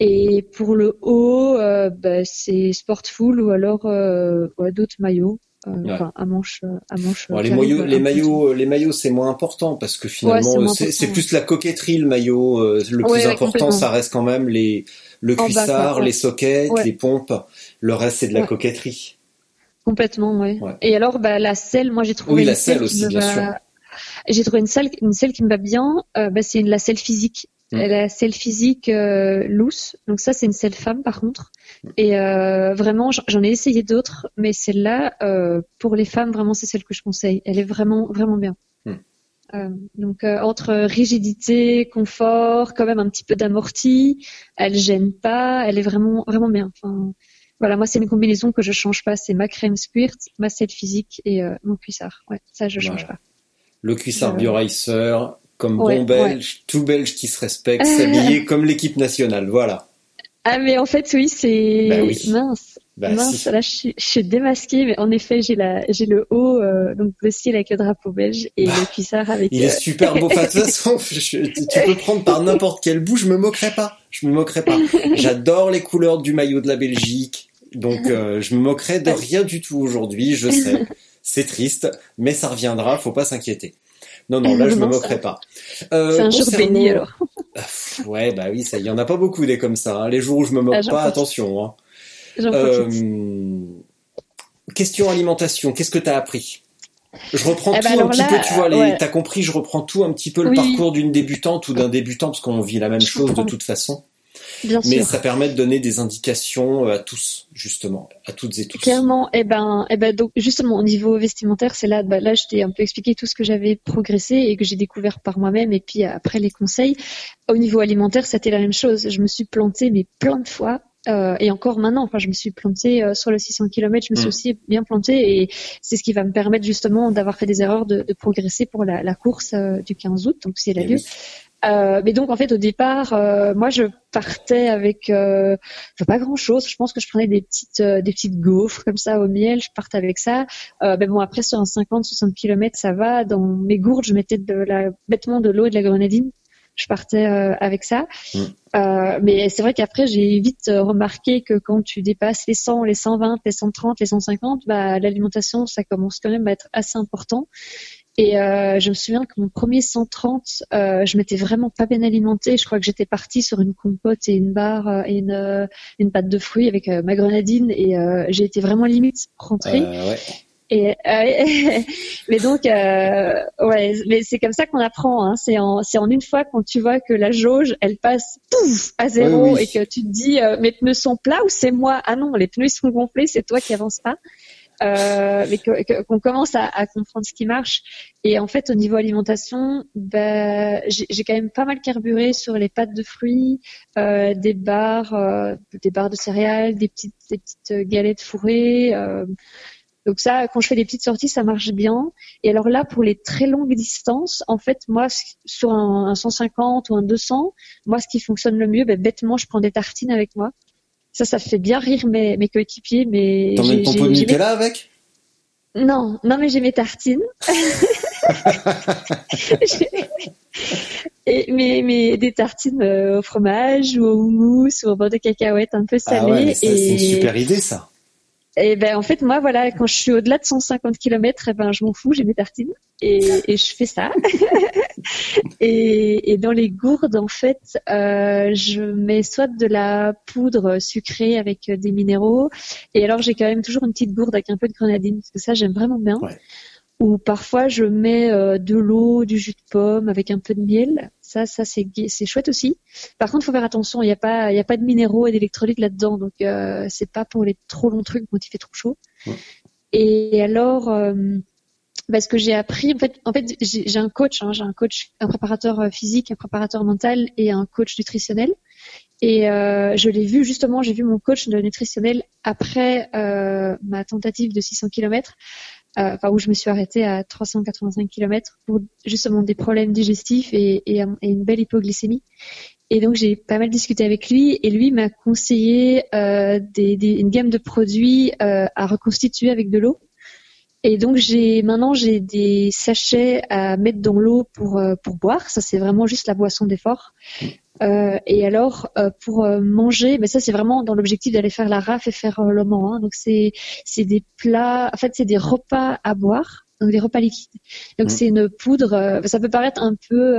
Et pour le haut, euh, bah, c'est Sportful ou alors euh, d'autres maillots. Euh, enfin, à manche, à manche. les maillots, les maillots, les maillots, c'est moins important parce que finalement, c'est plus la coquetterie le maillot. le plus important, ça reste quand même les le cuissard, les sockets, les pompes. Le reste, c'est de la coquetterie. Complètement, ouais. Et alors, bah, la selle, moi, j'ai trouvé oui, la selle aussi, bien sûr. J'ai trouvé une selle, une selle qui me va bien. Euh, bah, c'est la selle physique. Mm. Elle a celle physique euh, loose, donc ça c'est une selle femme par contre. Et euh, vraiment, j'en ai essayé d'autres, mais celle-là, euh, pour les femmes, vraiment c'est celle que je conseille. Elle est vraiment vraiment bien. Mm. Euh, donc euh, entre rigidité, confort, quand même un petit peu d'amorti, elle gêne pas, elle est vraiment vraiment bien. Enfin, voilà, moi c'est une combinaison que je change pas, c'est ma crème squirt, ma selle physique et mon cuissard. Ouais, ça je change pas. Le cuissard BioRacer, comme bon belge, tout belge qui se respecte, s'habiller comme l'équipe nationale, voilà. Ah mais en fait oui c'est bah mince. Bah, mince, là je suis, démasquée, mais en effet j'ai la j'ai le haut euh, donc le style avec le drapeau belge et le cuissard avec. Il est euh, super beau. Enfin, de toute façon, tu peux prendre par n'importe quel bout, je me moquerai pas. Je me moquerai pas. J'adore les couleurs du maillot de la Belgique, donc euh, je me moquerai de rien du tout aujourd'hui. Je sais, c'est triste, mais ça reviendra. Faut pas s'inquiéter. Non, non, là, je me moquerai pas. Euh, c'est un jour béni, alors. Ah, ouais, bah oui, ça, il y en a pas beaucoup des comme ça. Hein. Les jours où je me moque ah, pas, attention. Hein. Euh, question alimentation, qu'est-ce que tu as appris? Je reprends eh ben, tout un petit peu, tu vois, les, t'as compris, je reprends tout un petit peu le parcours d'une débutante ou d'un débutant, parce qu'on vit la même chose de toute façon mais ça permet de donner des indications euh, à tous, justement, à toutes et tous. Clairement, et eh ben, eh ben donc justement au niveau vestimentaire, c'est là, bah, là je t'ai un peu expliqué tout ce que j'avais progressé et que j'ai découvert par moi-même, et puis après les conseils. Au niveau alimentaire, c'était la même chose. Je me suis plantée mais plein de fois euh, et encore maintenant, enfin, je me suis plantée euh, sur le 600 km, je me suis mm. aussi bien plantée et c'est ce qui va me permettre justement d'avoir fait des erreurs, de, de progresser pour la, la course euh, du 15 août, donc c'est la lieu. Euh, mais donc en fait au départ, euh, moi je partais avec euh, pas grand chose. Je pense que je prenais des petites euh, des petites gaufres comme ça au miel. Je partais avec ça. Euh, mais bon après sur un 50-60 km ça va. Dans mes gourdes je mettais de la bêtement de l'eau et de la grenadine. Je partais avec ça. Mm. mais c'est vrai qu'après j'ai vite remarqué que quand tu dépasses les 100, les 120, les 130, les 150, bah l'alimentation ça commence quand même à être assez important. Et euh, je me souviens que mon premier 130, euh, je m'étais vraiment pas bien alimentée. Je crois que j'étais partie sur une compote et une barre euh, et une, euh, une pâte de fruits avec ma grenadine et j'ai été vraiment limite rentrée. Ouais. Et mais donc ouais, mais c'est comme ça qu'on apprend. Hein. C'est en c'est en une fois quand tu vois que la jauge elle passe pouf à zéro et que tu te dis mes pneus sont plats ou c'est moi? Ah non, les pneus ils sont gonflés, c'est toi qui avances pas euh, mais qu'on commence à, à, comprendre ce qui marche. Et en fait, au niveau alimentation, bah, j'ai quand même pas mal carburé sur les pâtes de fruits, euh, des barres, euh, des barres de céréales, des petites, des petites galettes fourrées. Euh. donc ça, quand je fais des petites sorties, ça marche bien. Et alors là, pour les très longues distances, en fait, moi, sur un, un 150 ou un 200, moi, ce qui fonctionne le mieux, bah, bêtement, je prends des tartines avec moi. Ça, ça fait bien rire mes, mes coéquipiers. Mais T'emmènes ton pot de Nutella avec? Non, non, mais j'ai mes tartines. Et, mais, mais des tartines euh, au fromage ou au mousse ou au beurre de cacahuète un peu salé. Ah ouais, c'est une super idée ça. Et ben en fait moi voilà quand je suis au-delà de 150 km, et ben je m'en fous, j'ai mes tartines et, et je fais ça. et, et, dans les gourdes en fait, euh, je mets soit de la poudre sucrée avec des minéraux et alors j'ai quand même toujours une petite gourde avec un peu de grenadine parce que ça j'aime vraiment bien. Ouais ou parfois je mets euh, de l'eau, du jus de pomme avec un peu de miel. Ça, ça c'est c'est chouette aussi. Par contre, faut faire attention. Il n'y a pas, il y a pas de minéraux et d'électrolytes là-dedans, donc euh, c'est pas pour les trop longs trucs quand il fait trop chaud. Et alors, euh, bah, ce que j'ai appris, en fait, en fait, j'ai un coach, hein, j'ai un coach, un préparateur euh, physique, un préparateur mental et un coach nutritionnel. Et euh, je l'ai vu justement, j'ai vu mon coach de nutritionnel après euh, ma tentative de 600 km enfin où je me suis arrêtée à 385 km pour justement des problèmes digestifs et, et, une belle hypoglycémie. Et donc j'ai pas mal discuté avec lui et lui m'a conseillé euh, une gamme de produits euh, à reconstituer avec de l'eau. Et donc j'ai maintenant j'ai des sachets à mettre dans l'eau pour euh, pour boire. Ça c'est vraiment juste la boisson d'effort. Euh, et alors euh, pour euh, manger, mais ça c'est vraiment dans l'objectif d'aller faire la raf et faire le Mans. Hein. Donc c'est c'est des plats, en fait c'est des repas à boire, donc des repas liquides. Donc mmh. c'est une poudre. ça peut paraître un peu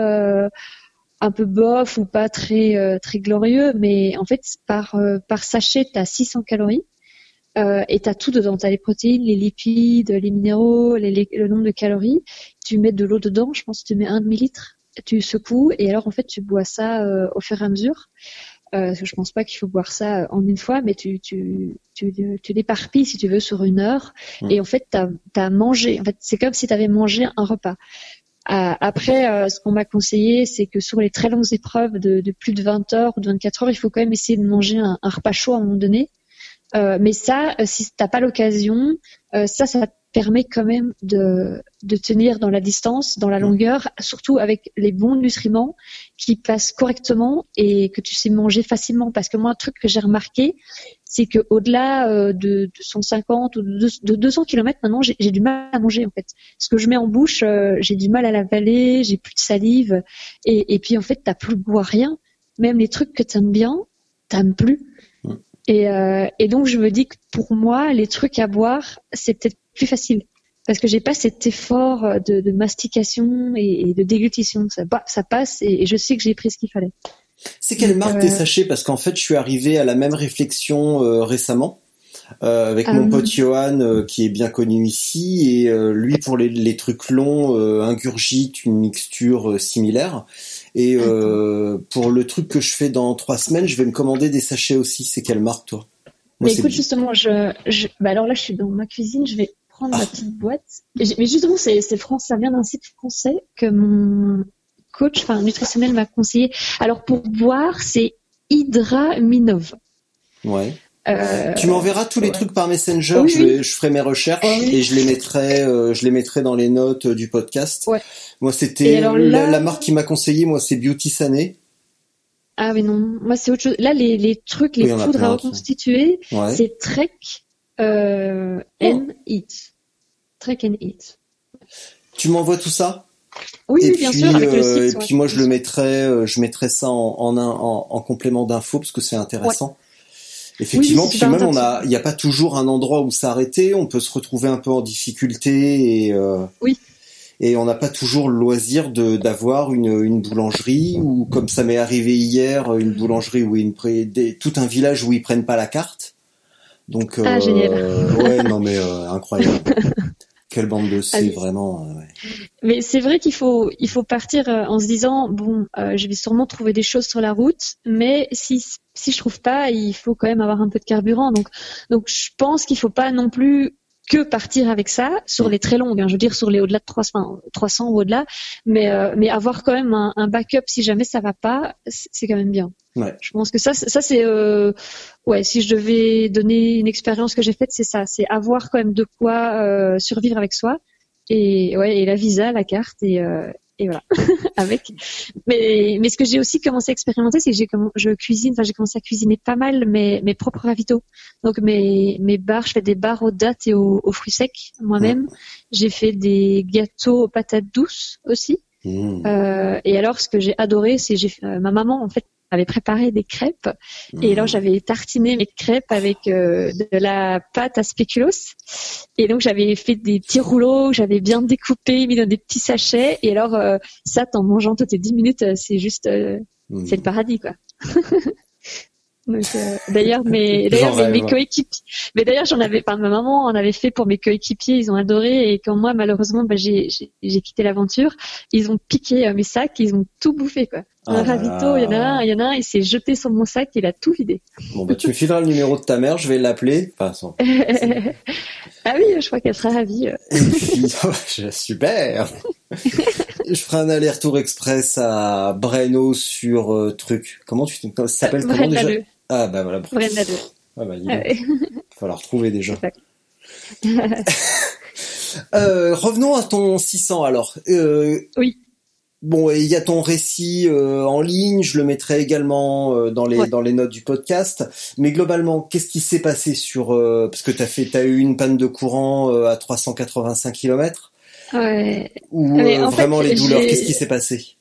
un peu bof ou pas très très glorieux, mais en fait par par sachet t'as 600 calories. Euh, et t'as tout dedans. T'as les protéines, les lipides, les minéraux, les, le nombre de calories. Tu mets de l'eau dedans. Je pense que tu mets un demi-litre tu secoues et alors en fait tu bois ça au fur et à mesure. Euh, je pense pas qu'il faut boire ça en une fois, mais tu, tu, tu, tu l'éparpilles si tu veux sur une heure. Mm. Et en fait, tu as, mangé. En fait, c'est comme si tu avais mangé un repas. Euh, après, euh, ce qu'on m'a conseillé, c'est que sur les très longues épreuves de, de, plus de 20 heures ou de 24 heures, il faut quand même essayer de manger un, un repas chaud à un moment donné. Euh, mais ça, euh, si t'as pas l'occasion, ça, ça permet quand même de, de tenir dans la distance, dans la mm. longueur, surtout avec les bons nutriments qui passent correctement et que tu sais manger facilement. Parce que moi, un truc que j'ai remarqué, c'est que au-delà euh, de 150 ou de 200 km maintenant, j'ai du mal à manger en fait. Ce que je mets en bouche, euh, j'ai du mal à l'avaler, j'ai plus de salive et, et puis en fait, t'as plus goût à rien. Même les trucs que t'aimes bien, t'aimes plus. Et, euh, et donc je me dis que pour moi, les trucs à boire, c'est peut-être plus facile parce que j'ai pas cet effort de, de mastication et, de déglutition. Ça, ça passe et, je sais que j'ai pris ce qu'il fallait. C'est quelle marque euh, tes sachets? Parce qu'en fait, je suis arrivé à la même réflexion euh, récemment. Euh, avec mon pote Johan qui est bien connu ici et lui pour les, les trucs longs ingurgite une mixture similaire et pour le truc que je fais dans trois semaines je vais me commander des sachets aussi c'est quelle marque toi? Mais écoute justement je, je bah alors là je suis dans ma cuisine je vais prendre ma petite boîte. Mais justement, c'est France, ça vient d'un site français que mon coach, enfin nutritionnel, m'a conseillé. Alors pour boire, c'est Hydraminov. Ouais. Euh, tu m'enverras tous les trucs par Messenger, je, je, ferai mes recherches et je les mettrai, euh, je les mettrai dans les notes euh, du podcast. Ouais. Moi, c'était la, marque qui m'a conseillé. Moi, c'est Beauty Sané. Ah oui non, moi c'est autre chose. Là, les, les trucs, les poudres à reconstituer, c'est Trek euh, and Eat. Trek and Eat. Tu m'envoies tout ça? Oui, bien sûr. Avec le et puis moi, je le mettrai, je mettrai ça en, en, en, complément d'infos parce que c'est intéressant. Effectivement, puis même on a, il n'y a pas toujours un endroit où s'arrêter. On peut se retrouver un peu en difficulté et euh, oui. Et on n'a pas toujours le loisir de d'avoir une, une boulangerie ou comme ça m'est arrivé hier, une boulangerie où ils des, tout un village où ils prennent pas la carte. Donc, ah, euh, ouais, non mais euh, incroyable. Quelle bande de C, vraiment. Euh, mais c'est vrai qu'il faut, il faut partir en se disant bon, je vais sûrement trouver des choses sur la route, mais si si je trouve pas, il faut quand même avoir un peu de carburant. Donc donc je pense qu'il faut pas non plus que partir avec ça sur les très longues, hein, je veux dire sur les au-delà de 300, 300 ou au-delà, mais euh, mais avoir quand même un, un, backup si jamais ça va pas, c'est quand même bien. Ouais. Je pense que ça, ça c'est euh, ouais, si je devais donner une expérience que j'ai faite, c'est ça, c'est avoir quand même de quoi euh, survivre avec soi et ouais et la visa, la carte et et voilà. Avec. Mais mais ce que j'ai aussi commencé à expérimenter c'est que j'ai je cuisine enfin j'ai commencé à cuisiner pas mal mes mes propres ravitaux. Donc mes mes bars je fais des bars aux dattes et aux, fruits secs moi-même. J'ai fait des gâteaux aux patates douces aussi. Mmh. euh, et alors ce que j'ai adoré c'est j'ai euh, ma maman en fait avait préparé des crêpes. Et alors mmh. j'avais tartiné mes crêpes avec euh, de la pâte à spéculoos. Et donc j'avais fait des petits rouleaux, j'avais bien découpé, mis dans des petits sachets. Et alors euh, ça t'en mangeant toutes les 10 minutes, euh, c'est juste mmh. c'est le paradis quoi. d'ailleurs mes d'ailleurs mes, coéquipiers. Mais d'ailleurs j'en avais ma maman en avait fait pour mes coéquipiers. Ils ont adoré. Et quand moi malheureusement bah, j'ai j'ai quitté l'aventure ils ont piqué mes sacs. Ils ont tout bouffé quoi un ah ravito, il y en a un, il y en a un, il s'est jeté sur mon sac, il a tout vidé. Bon, bah, tu me fileras le numéro de ta mère, je vais l'appeler. Enfin, ah oui, je crois qu'elle sera ravie. Euh. Oh, super! je ferai un aller-retour express à Breno sur euh, truc. Comment tu ça s'appelle comment déjà? Ah, bah voilà. Breno. Ah, bah, il va falloir retrouver déjà. euh, revenons à ton 600 alors. Euh, oui. Bon, il y a ton récit euh, en ligne, je le mettrai également euh, dans les dans les notes du podcast. Mais globalement, qu'est-ce qui s'est passé sur euh, parce que t'as fait t'as eu une panne de courant à 385 km Ouais. Ou vraiment les douleurs, qu'est-ce qui s'est passé?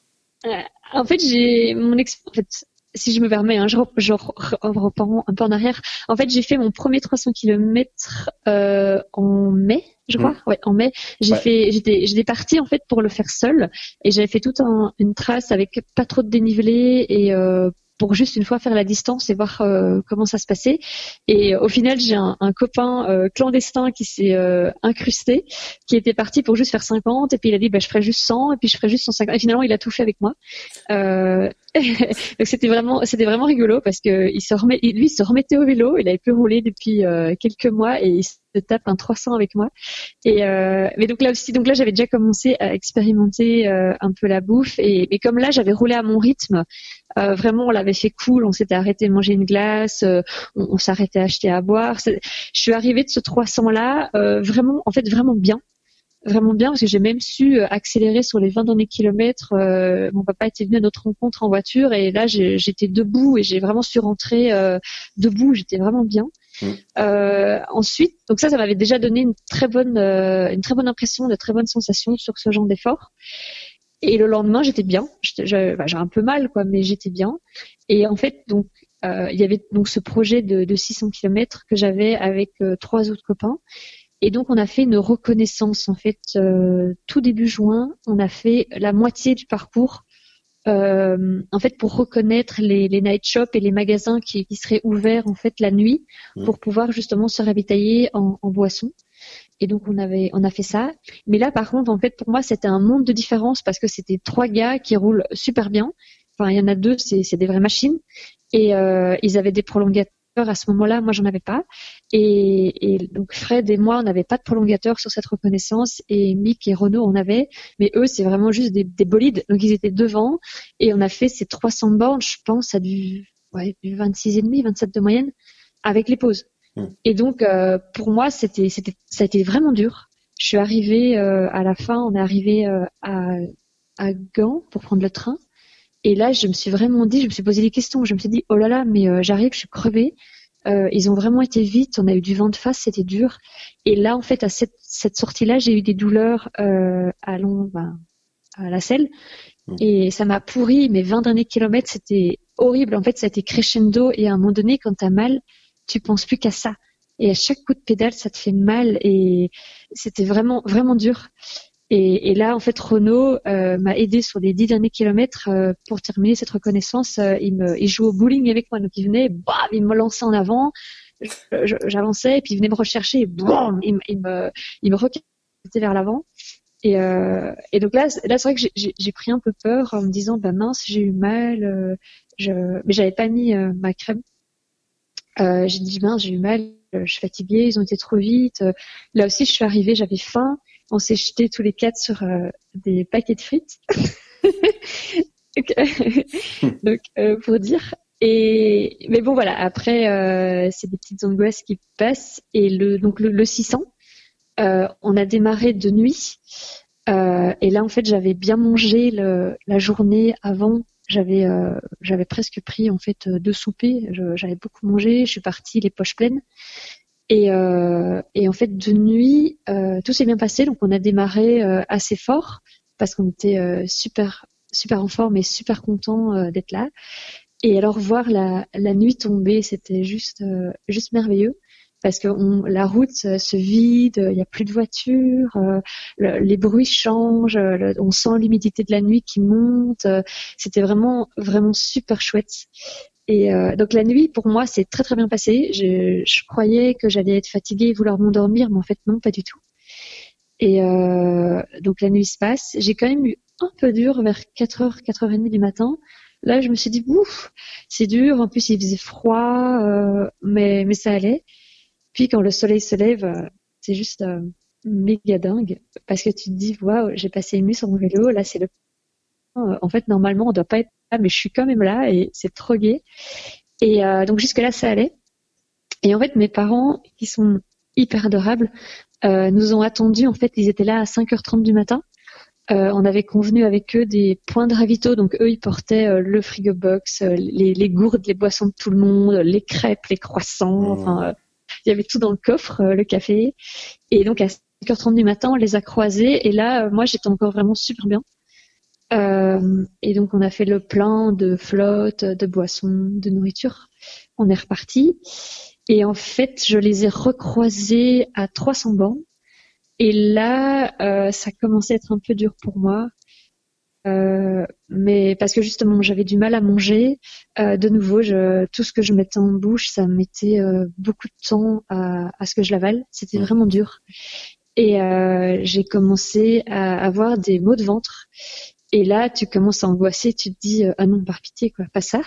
En fait, j'ai mon ex... en fait, si je me permets, hein, je, je reprends un peu en arrière. En fait, j'ai fait mon premier 300 km en mai je crois. Mm. Ouais, en mai, j'ai fait, j'étais, j'étais partie en fait pour le faire seul et j'avais fait toute une trace avec pas trop de dénivelé et euh, pour juste une fois faire la distance et voir comment ça se passait. Et au final, j'ai un, un, copain clandestin qui s'est incrusté, qui était parti pour juste faire 50 et puis il a dit bah, je ferai juste 100 et puis je ferai juste 150 et finalement il a tout fait avec moi. donc c'était vraiment c'était vraiment rigolo parce que il se remet, lui il se remettait au vélo, il avait plus roulé depuis quelques mois et il se tape un 300 avec moi. Et mais donc là aussi donc là j'avais déjà commencé à expérimenter un peu la bouffe et, comme là j'avais roulé à mon rythme euh, vraiment, on l'avait fait cool. On s'était arrêté de manger une glace, euh, on, s'arrêtait à acheter à boire. Je suis arrivée de ce 300 là, euh, vraiment, en fait, vraiment bien vraiment bien parce que j'ai même su accélérer sur les 20 derniers kilomètres. mon papa était venu à notre rencontre en voiture et là j'étais debout et j'ai vraiment su rentrer debout. J'étais vraiment bien. Mmh. ensuite, donc ça, ça m'avait déjà donné une très bonne, une très bonne impression, de très bonnes sensations sur ce genre d'effort. Et le lendemain, j'étais bien. Bah, j'ai un peu mal, quoi, mais j'étais bien. Et en fait, donc, euh, il y avait donc ce projet de, de 600 km que j'avais avec euh, trois autres copains. Et donc, on a fait une reconnaissance. En fait, euh, tout début juin, on a fait la moitié du parcours. Euh, en fait, pour reconnaître les, les, night shops et les magasins qui, qui, seraient ouverts en fait la nuit, mmh. pour pouvoir justement se ravitailler en, en boissons. Et donc on avait, on a fait ça. Mais là, par contre, en fait, pour moi, c'était un monde de différence parce que c'était trois gars qui roulent super bien. Enfin, il y en a deux, c'est des vraies machines. Et euh, ils avaient des prolongateurs à ce moment-là. Moi, j'en avais pas. Et, et, donc Fred et moi, on n'avait pas de prolongateur sur cette reconnaissance. Et Mick et Renault en avaient. Mais eux, c'est vraiment juste des, des, bolides. Donc ils étaient devant. Et on a fait ces 300 bornes, je pense, à du, ouais, du 26,5, 27 de moyenne, avec les pauses. Mm. Et donc, euh, pour moi, c'était, c'était, ça a été vraiment dur. Je suis arrivée euh, à la fin, on est arrivé euh, à, à Gand pour prendre le train. Et là, je me suis vraiment dit, je me suis posé des questions. Je me suis dit, oh là là, mais j'arrive, je suis crevée. ils ont vraiment été vite. On a eu du vent de face, c'était dur. Et là, en fait, à cette, cette sortie-là, j'ai eu des douleurs à long, ben, à la selle. Mm. Et ça m'a pourri. Mes 20 derniers kilomètres, c'était horrible. En fait, ça a été crescendo. Et à un moment donné, quand t'as mal, tu penses plus qu'à ça. Et à chaque coup de pédale, ça te fait mal et c'était vraiment vraiment dur. Et, là, en fait, Renault euh, m'a aidé sur les dix derniers kilomètres euh, pour terminer cette reconnaissance. Euh, il, me, il joue au bowling avec moi, donc il venait, bam, il me lançait en avant, j'avançais, et puis il venait me rechercher, et bam, il, il me, il me vers l'avant. Et, et donc là, là c'est vrai que j'ai pris un peu peur en me disant, bah mince, j'ai eu mal, je, mais j'avais pas mis ma crème euh, j'ai dit ben j'ai eu mal, euh, je suis fatiguée, ils ont été trop vite. Euh, là aussi je suis arrivée, j'avais faim. On s'est jetés tous les quatre sur des paquets de frites. Donc pour dire. Et mais bon voilà après c'est des petites angoisses qui passent et le donc le, 600 on a démarré de nuit et là en fait j'avais bien mangé le, la journée avant j'avais euh, j'avais presque pris en fait deux soupers. J'avais beaucoup mangé. Je suis partie les poches pleines. Et, euh, et en fait de nuit, euh, tout s'est bien passé. Donc on a démarré euh, assez fort parce qu'on était euh, super super en forme et super content d'être là. Et alors voir la, la nuit tomber, c'était juste juste merveilleux parce que la route se vide, il n'y a plus de voitures, euh, les bruits changent, on sent l'humidité de la nuit qui monte. C'était vraiment vraiment super chouette. Et euh, donc la nuit pour moi c'est très très bien passé. Je, je croyais que j'allais être fatiguée et vouloir m'endormir, mais en fait non pas du tout. Et euh, donc la nuit se passe. J'ai quand même eu un peu dur vers 4h, 4h30 du matin. Là, je me suis dit, ouf, c'est dur. En plus, il faisait froid, euh, mais, mais ça allait. Puis quand le soleil se lève, euh, c'est juste euh, méga dingue parce que tu te dis waouh, j'ai passé une nuit sur mon vélo, là c'est le en fait normalement on doit pas être là mais je suis quand même là et c'est trop gai. Et donc jusque là ça allait. Et en fait mes parents qui sont hyper adorables nous ont attendus en fait ils étaient là à 5h30 du matin. on avait convenu avec eux des points de ravito, donc eux ils portaient le frigo box, les, les, gourdes, les boissons de tout le monde, les crêpes, les croissants, mmh. enfin il y avait tout dans le coffre, euh, le café. Et donc à 5h30 du matin, on les a croisés. Et là, euh, moi, j'étais encore vraiment super bien. Euh, et donc on a fait le plein de flotte, de boissons, de nourriture. On est reparti. Et en fait, je les ai recroisés à 300 bancs. Et là, euh, ça commençait à être un peu dur pour moi Euh, mais parce que justement j'avais du mal à manger. Euh, de nouveau, je, tout ce que je mettais en bouche, ça mettait euh, beaucoup de temps à, à, ce que je l'avale. C'était vraiment dur. Et euh, j'ai commencé à avoir des maux de ventre. Et là, tu commences à angoisser, tu te dis ah non, par pitié quoi, pas ça.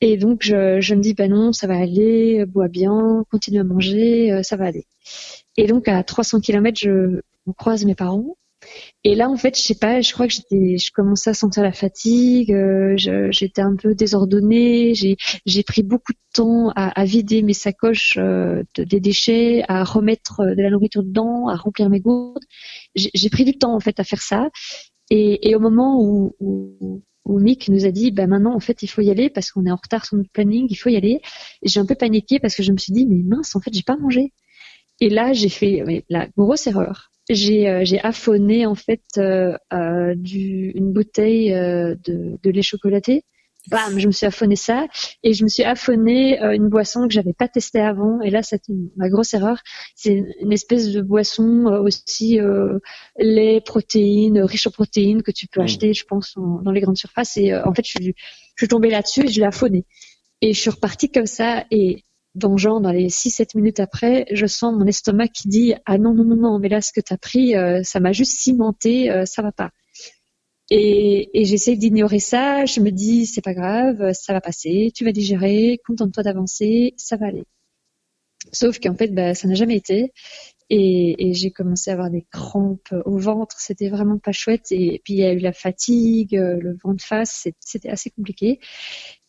Et donc je, je me dis bah non, ça va aller, bois bien, continue à manger, ça va aller. Et donc à 300 km, je croise mes parents et là, en fait, je sais pas, je crois que j'étais, je commençais à sentir la fatigue, euh, j'étais un peu désordonnée, j'ai pris beaucoup de temps à, à vider mes sacoches euh, des déchets, à remettre euh, de la nourriture dedans, à remplir mes gourdes. J'ai pris du temps en fait à faire ça. Et, et au moment où, où, où, Mick nous a dit, bah maintenant en fait il faut y aller parce qu'on est en retard sur notre planning, il faut y aller. J'ai un peu paniqué parce que je me suis dit, mais mince, en fait j'ai pas mangé. Et là, j'ai fait la grosse erreur j'ai euh, affonné en fait euh, euh, du, une bouteille de, de lait chocolaté. Bam, je me suis affonné ça et je me suis affonné une boisson que j'avais pas testée avant et là c'était ma grosse erreur. C'est une espèce de boisson aussi lait, protéines, riche en protéines que tu peux mmh. acheter, je pense, dans les grandes surfaces. Et en fait, je suis, je suis tombée là-dessus et je l'ai affonné. Et je suis repartie comme ça et donc genre dans les 6-7 minutes après, je sens mon estomac qui dit ah non non non non mais là ce que tu as pris euh, ça m'a juste cimenté, euh, ça va pas. Et, et j'essaie d'ignorer ça, je me dis c'est pas grave, ça va passer, tu vas digérer, contente-toi d'avancer, ça va aller. Sauf qu'en fait bah, ça n'a jamais été. Et, et j'ai commencé à avoir des crampes au ventre, c'était vraiment pas chouette. Et puis il y a eu la fatigue, euh, le vent de face, c'était assez compliqué.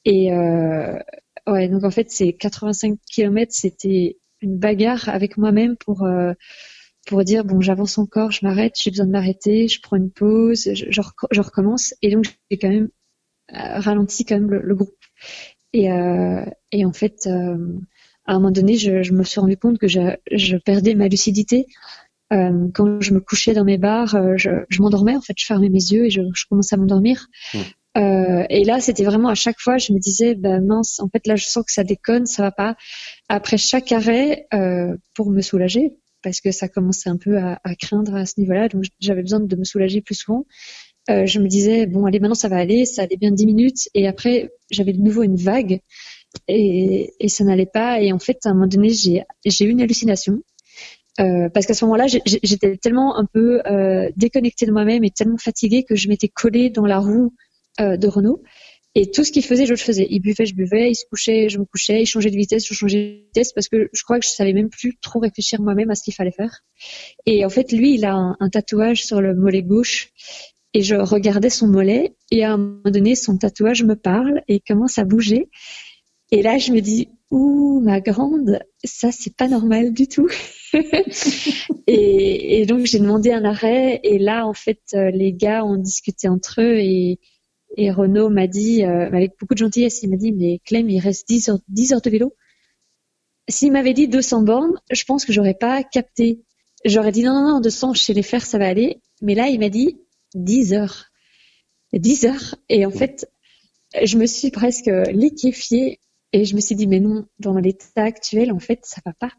Et, euh, Ouais, donc en fait, c'est 85 km, c'était une bagarre avec moi-même pour euh, pour dire bon, j'avance encore, je m'arrête, j'ai besoin de m'arrêter, je prends une pause, je, je, recommence. Et donc j'ai quand même euh, ralenti quand même le, groupe. Et euh, et en fait, euh, à un moment donné, je, je, me suis rendu compte que je, perdais ma lucidité. Euh, quand je me couchais dans mes bars, je, m'endormais en fait, je fermais mes yeux et je, commençais à m'endormir. Mmh. Et là, c'était vraiment à chaque fois, je me disais, ben mince, en fait là, je sens que ça déconne, ça va pas. Après chaque arrêt, pour me soulager, parce que ça commençait un peu à, craindre à ce niveau-là, donc j'avais besoin de me soulager plus souvent. Euh, je me disais, bon, allez, maintenant ça va aller, ça allait bien dix minutes, et après j'avais de nouveau une vague, et, ça n'allait pas. Et en fait, à un moment donné, j'ai eu une hallucination. Euh, parce qu'à ce moment-là, j'étais tellement un peu euh, déconnectée de moi-même et tellement fatiguée que je m'étais collée dans la roue de Renault. Et tout ce qu'il faisait, je le faisais. Il buvait, je buvais. Il se couchait, je me couchais. Il changeait de vitesse, je changeais de vitesse parce que je crois que je savais même plus trop réfléchir moi-même à ce qu'il fallait faire. Et en fait, lui, il a un, tatouage sur le mollet gauche. Et je regardais son mollet. Et à un moment donné, son tatouage me parle et commence à bouger. Et là, je me dis, ouh, ma grande, ça, c'est pas normal du tout. et, et, donc, j'ai demandé un arrêt. Et là, en fait, euh, les gars ont discuté entre eux et et Renaud m'a dit, euh, avec beaucoup de gentillesse, il m'a dit, mais Clem, il reste 10 heures, 10 heures de vélo. S'il m'avait dit 200 bornes, je pense que j'aurais pas capté. J'aurais dit non, non, non, 200 chez les fers, ça va aller. Mais là, il m'a dit 10 heures. 10 heures. Et en fait, je me suis presque liquéfiée et je me suis dit, mais non, dans l'état actuel, en fait, ça va pas.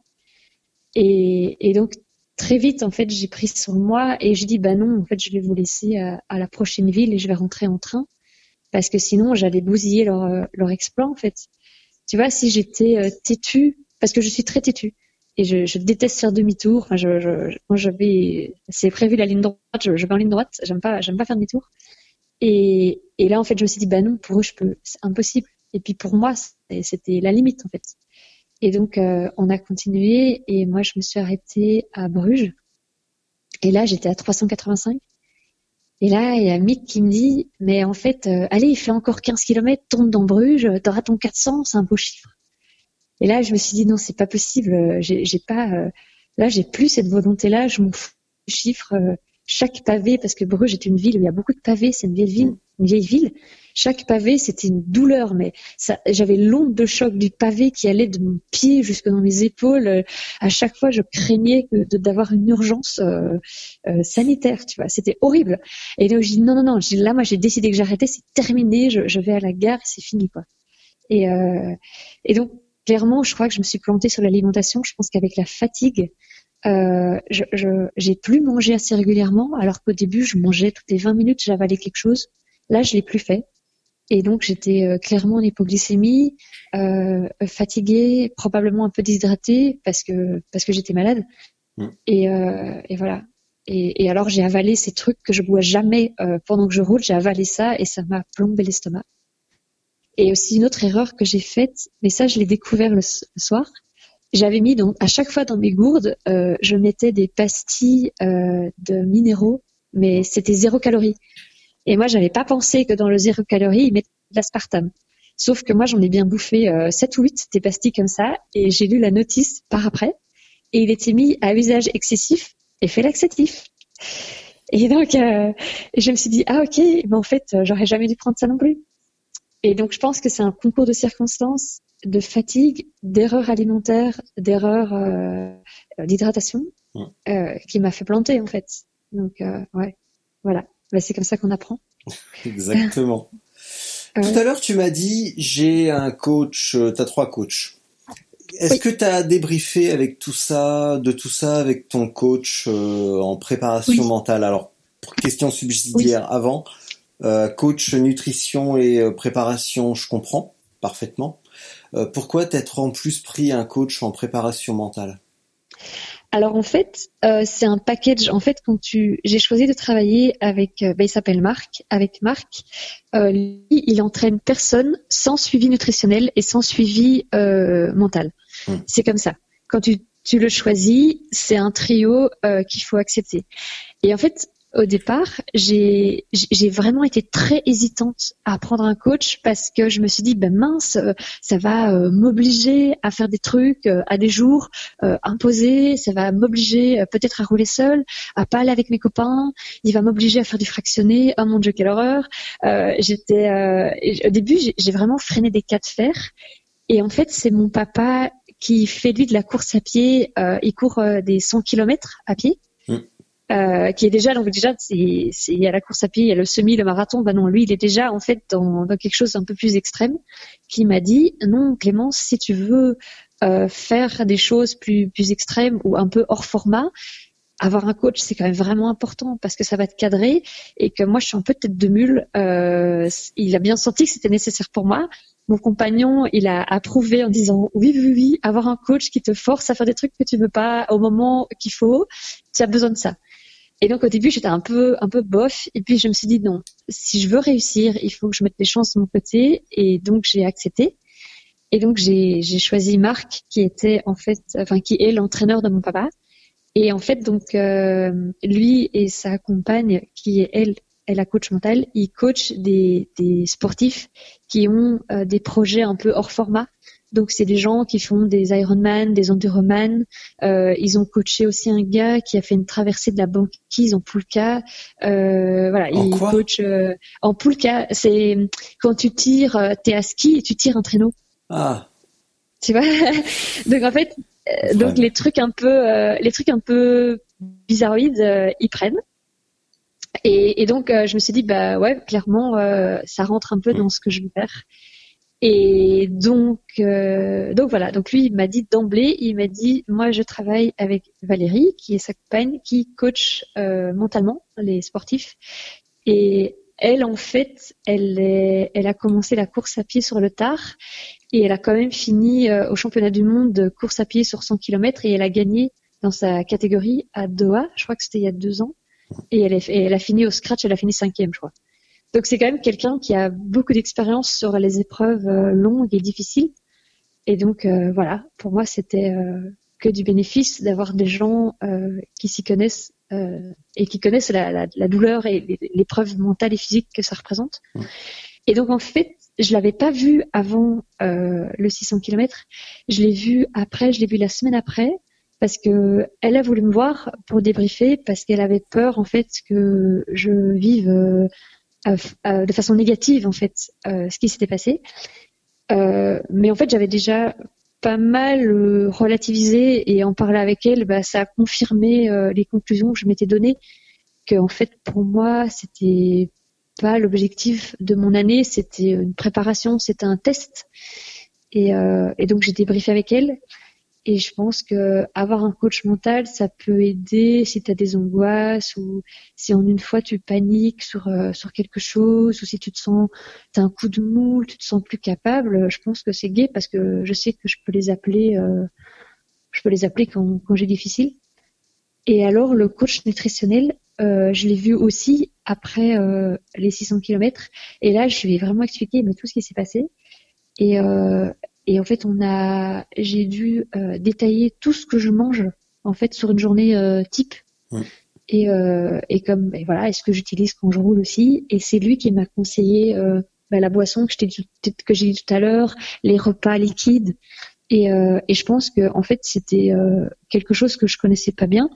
Et, donc, très vite, en fait, j'ai pris sur moi et je dis, bah non, en fait, je vais vous laisser à la prochaine ville et je vais rentrer en train parce que sinon j'allais bousiller leur, euh, leur exploit en fait. Tu vois, si j'étais euh, têtue, parce que je suis très têtue et je, je déteste faire demi-tour. Enfin, je, je, moi, j'avais, c'est prévu la ligne droite, je, je vais en ligne droite. J'aime pas, j'aime pas faire demi-tour. Et, et là, en fait, je me suis dit, bah non, pour eux, je peux, c'est impossible. Et puis pour moi, c'était la limite en fait. Et donc, euh, on a continué et moi, je me suis arrêtée à Bruges. Et là, j'étais à 385. Et là, il y a Mick qui me dit, mais en fait, euh, allez, il fait encore 15 km, tourne dans Bruges, t'auras ton 400, c'est un beau chiffre. Et là, je me suis dit, non, c'est pas possible, euh, j'ai pas, euh, là, j'ai plus cette volonté-là, je m'en fous du chiffre. Chaque pavé, parce que Bruges est une ville où il y a beaucoup de pavés, c'est une vieille ville, une vieille ville. Chaque pavé, c'était une douleur, mais j'avais l'onde de choc du pavé qui allait de mon pied jusque dans mes épaules. À chaque fois, je craignais d'avoir une urgence euh, euh, sanitaire, tu vois. C'était horrible. Et donc, je dis non, non, non. Là, moi, j'ai décidé que j'arrêtais. C'est terminé. Je, vais à la gare. C'est fini, quoi. Euh, et donc, clairement, je crois que je me suis plantée sur l'alimentation. Je pense qu'avec la fatigue, Euh, je, j'ai plus mangé assez régulièrement, alors qu'au début, je mangeais toutes les 20 minutes, j'avalais quelque chose. Là, je l'ai plus fait. Et donc, j'étais euh, clairement en hypoglycémie, euh, fatiguée, probablement un peu déshydratée parce que parce que j'étais malade. Mm. Et, euh, et, voilà. Et, et alors, j'ai avalé ces trucs que je bois jamais euh, pendant que je roule. J'ai avalé ça et ça m'a plombé l'estomac. Et aussi une autre erreur que j'ai faite, mais ça, je l'ai découvert le soir j'avais mis donc à chaque fois dans mes gourdes, euh, je mettais des pastilles euh, de minéraux, mais c'était zéro calorie. Et moi, j'avais pas pensé que dans le zéro calorie, ils mettaient de l'aspartame. Sauf que moi, j'en ai bien bouffé euh, 7 ou 8 des pastilles comme ça, et j'ai lu la notice par après, et il était mis à usage excessif, effet laxatif. Et donc, euh, je me suis dit, ah ok, mais en fait, j'aurais jamais dû prendre ça non plus. Et donc, je pense que c'est un concours de circonstances de fatigue, d'erreurs alimentaires, d'erreurs euh, d'hydratation euh, qui m'a fait planter en fait. Donc euh, ouais, voilà. Bah, c'est comme ça qu'on apprend. Exactement. Tout à l'heure, tu m'as dit j'ai un coach, tu as trois coachs. Est-ce que tu as débriefé avec tout ça, de tout ça avec ton coach en préparation mentale? Alors, question subsidiaire avant, coach nutrition et préparation, je comprends parfaitement. Euh, pourquoi t'être en plus pris un coach en préparation mentale? Alors en fait, euh, c'est un package. En fait, quand tu, j'ai choisi de travailler avec, euh, ben, il s'appelle Marc. Avec Marc, lui, il entraîne personne sans suivi nutritionnel et sans suivi mental. Hmm. C'est comme ça. Quand tu, tu le choisis, c'est un trio qu'il faut accepter. Et en fait, au départ, j'ai vraiment été très hésitante à prendre un coach parce que je me suis dit, ben mince, euh, ça va euh, m'obliger à faire des trucs euh, à des jours imposés, ça va m'obliger peut-être à rouler seul, à pas aller avec mes copains, il va m'obliger à faire du fractionné. Oh mon dieu, quelle horreur J'étais au début, j'ai vraiment freiné des cas de fer. Et en fait, c'est mon papa qui fait lui de la course à pied. il court des 100 km à pied. Euh, qui est déjà donc déjà il y a la course à pied, il y a le semi, le marathon. Ben non, lui il est déjà en fait dans, dans quelque chose d'un peu plus extrême. Qui m'a dit non Clémence, si tu veux euh, faire des choses plus plus extrêmes ou un peu hors format, avoir un coach, c'est quand même vraiment important parce que ça va te cadrer et que moi, je suis un peu tête de mule. Euh, il a bien senti que c'était nécessaire pour moi. Mon compagnon, il a approuvé en disant oui, oui, oui, avoir un coach qui te force à faire des trucs que tu veux pas au moment qu'il faut, tu as besoin de ça. Et donc au début j'étais un peu un peu bof. Et puis je me suis dit non si je veux réussir il faut que je mette les chances de mon côté. Et donc j'ai accepté. Et donc j'ai choisi Marc qui était en fait enfin qui est l'entraîneur de mon papa. Et en fait donc euh, lui et sa compagne qui est elle elle la coach mentale ils coachent des des sportifs qui ont euh, des projets un peu hors format donc c'est des gens qui font des Ironman, des Enduroman. Euh, ils ont coaché aussi un gars qui a fait une traversée de la banquise en Poulka. Euh, voilà, en il coach euh, en Poulka. C'est quand tu tires, euh, t'es à ski et tu tires un traîneau. Ah. Tu vois? donc en fait, euh, donc les trucs un peu, les trucs un peu bizarroïdes, ils prennent. Et, et donc je me suis dit bah ouais, clairement, ça rentre un peu dans ce que je veux faire. Et donc, euh, donc voilà. Donc lui, il m'a dit d'emblée, il m'a dit, moi, je travaille avec Valérie, qui est sa compagne, qui coach euh, mentalement les sportifs. Et elle, en fait, elle, est, elle a commencé la course à pied sur le tard et elle a quand même fini euh, au championnat du monde de course à pied sur 100 km et elle a gagné dans sa catégorie à Doha. Je crois que c'était il y a deux ans. Et elle, est, et elle a fini au scratch, elle a fini cinquième, je crois. Donc c'est quand même quelqu'un qui a beaucoup d'expérience sur les épreuves euh, longues et difficiles. Et donc euh, voilà, pour moi c'était euh, que du bénéfice d'avoir des gens qui s'y connaissent et qui connaissent la, douleur et l'épreuve mentale et physique que ça représente. Et donc en fait, je l'avais pas vu avant le 600 km. Je l'ai vu après, je l'ai vu la semaine après parce que elle a voulu me voir pour débriefer parce qu'elle avait peur en fait que je vive euh, euh, de façon négative en fait euh, ce qui s'était passé. mais en fait, j'avais déjà pas mal relativisé et en parler avec elle, bah, ça a confirmé les conclusions que je m'étais données. Que en fait, pour moi, c'était pas l'objectif de mon année, c'était une préparation, c'était un test. Et, et donc j'ai débriefé avec elle. Et je pense que avoir un coach mental, ça peut aider si tu as des angoisses ou si en une fois tu paniques sur euh, sur quelque chose ou si tu te sens t'as un coup de mou, tu te sens plus capable. Je pense que c'est gai parce que je sais que je peux les appeler, euh, je peux les appeler quand quand j'ai difficile. Et alors le coach nutritionnel, euh, je l'ai vu aussi après euh, les 600 km. Et là, je lui ai vraiment expliqué mais tout ce qui s'est passé. Et, euh, et en fait, on a, j'ai dû euh, détailler tout ce que je mange en fait sur une journée euh, type. Ouais. Et, euh, et comme et voilà, est-ce que j'utilise quand je roule aussi Et c'est lui qui m'a conseillé euh, bah, la boisson que, j'ai dit tout à l'heure, les repas liquides. Et, euh, et je pense que en fait, c'était euh, quelque chose que je connaissais pas bien.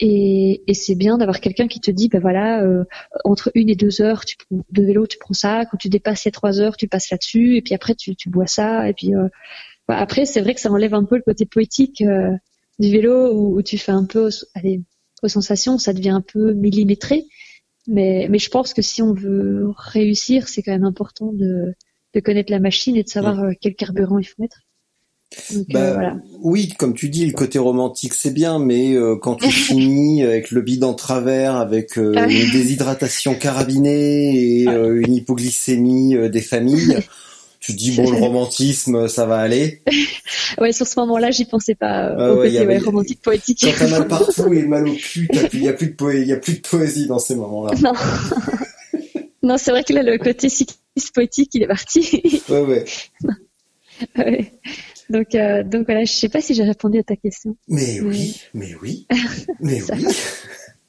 Et, et c'est bien d'avoir quelqu'un qui te dit, ben voilà, euh, entre une et deux heures tu, de vélo, tu prends ça. Quand tu dépasses les trois heures, tu passes là-dessus. Et puis après, tu, tu bois ça. Et puis euh, bah, après, c'est vrai que ça enlève un peu le côté poétique euh, du vélo où, où, tu fais un peu, allez, aux sensations, ça devient un peu millimétré. Mais, mais je pense que si on veut réussir, c'est quand même important de, de connaître la machine et de savoir ouais. quel carburant il faut mettre. Donc, bah, euh, voilà. Oui, comme tu dis, le côté romantique c'est bien, mais euh, quand tu finis avec le bide en travers, avec euh, Ah une déshydratation carabinée et euh, une hypoglycémie des familles, tu te dis bon le romantisme ça va aller. ouais, sur ce moment-là, j'y pensais pas euh, au ouais, côté avait... ouais, romantique poétique. Quand t'as mal partout et mal au cul, il y a plus de poé... il y a plus de poésie dans ces moments-là. Non. non, c'est vrai que là le côté cycliste poétique, il est parti. ouais ouais. ouais. Donc, euh, donc voilà, je sais pas si j'ai répondu à ta question. Mais oui, mais oui, mais oui.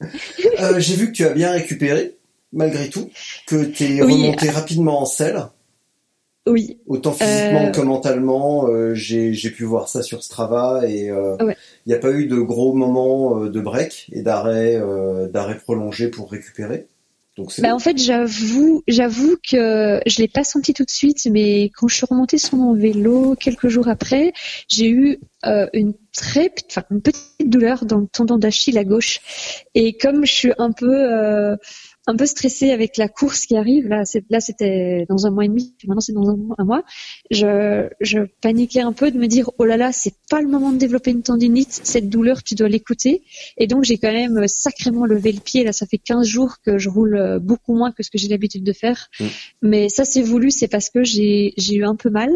euh, j'ai vu que tu as bien récupéré, malgré tout, que tu es oui. remonté rapidement en selle. Oui. Autant physiquement euh... que mentalement, j'ai pu voir ça sur Strava et il n'y a pas eu de gros moments de break et d'arrêt d'arrêt prolongé pour récupérer. Donc bah en fait, j'avoue, j'avoue que je l'ai pas senti tout de suite, mais quand je suis remontée sur mon vélo quelques jours après, j'ai eu euh, une très, enfin une petite douleur dans le tendon d'Achille à gauche. Et comme je suis un peu, euh, un peu stressée avec la course qui arrive, là, là c'était dans un mois et demi, maintenant c'est dans un, un, mois, je, je paniquais un peu de me dire, oh là là, c'est pas le moment de développer une tendinite, cette douleur, tu dois l'écouter. Et donc j'ai quand même sacrément levé le pied. Là, ça fait 15 jours que je roule beaucoup moins que ce que j'ai l'habitude de faire. Mmh. Mais ça, c'est voulu, c'est parce que j'ai eu un peu mal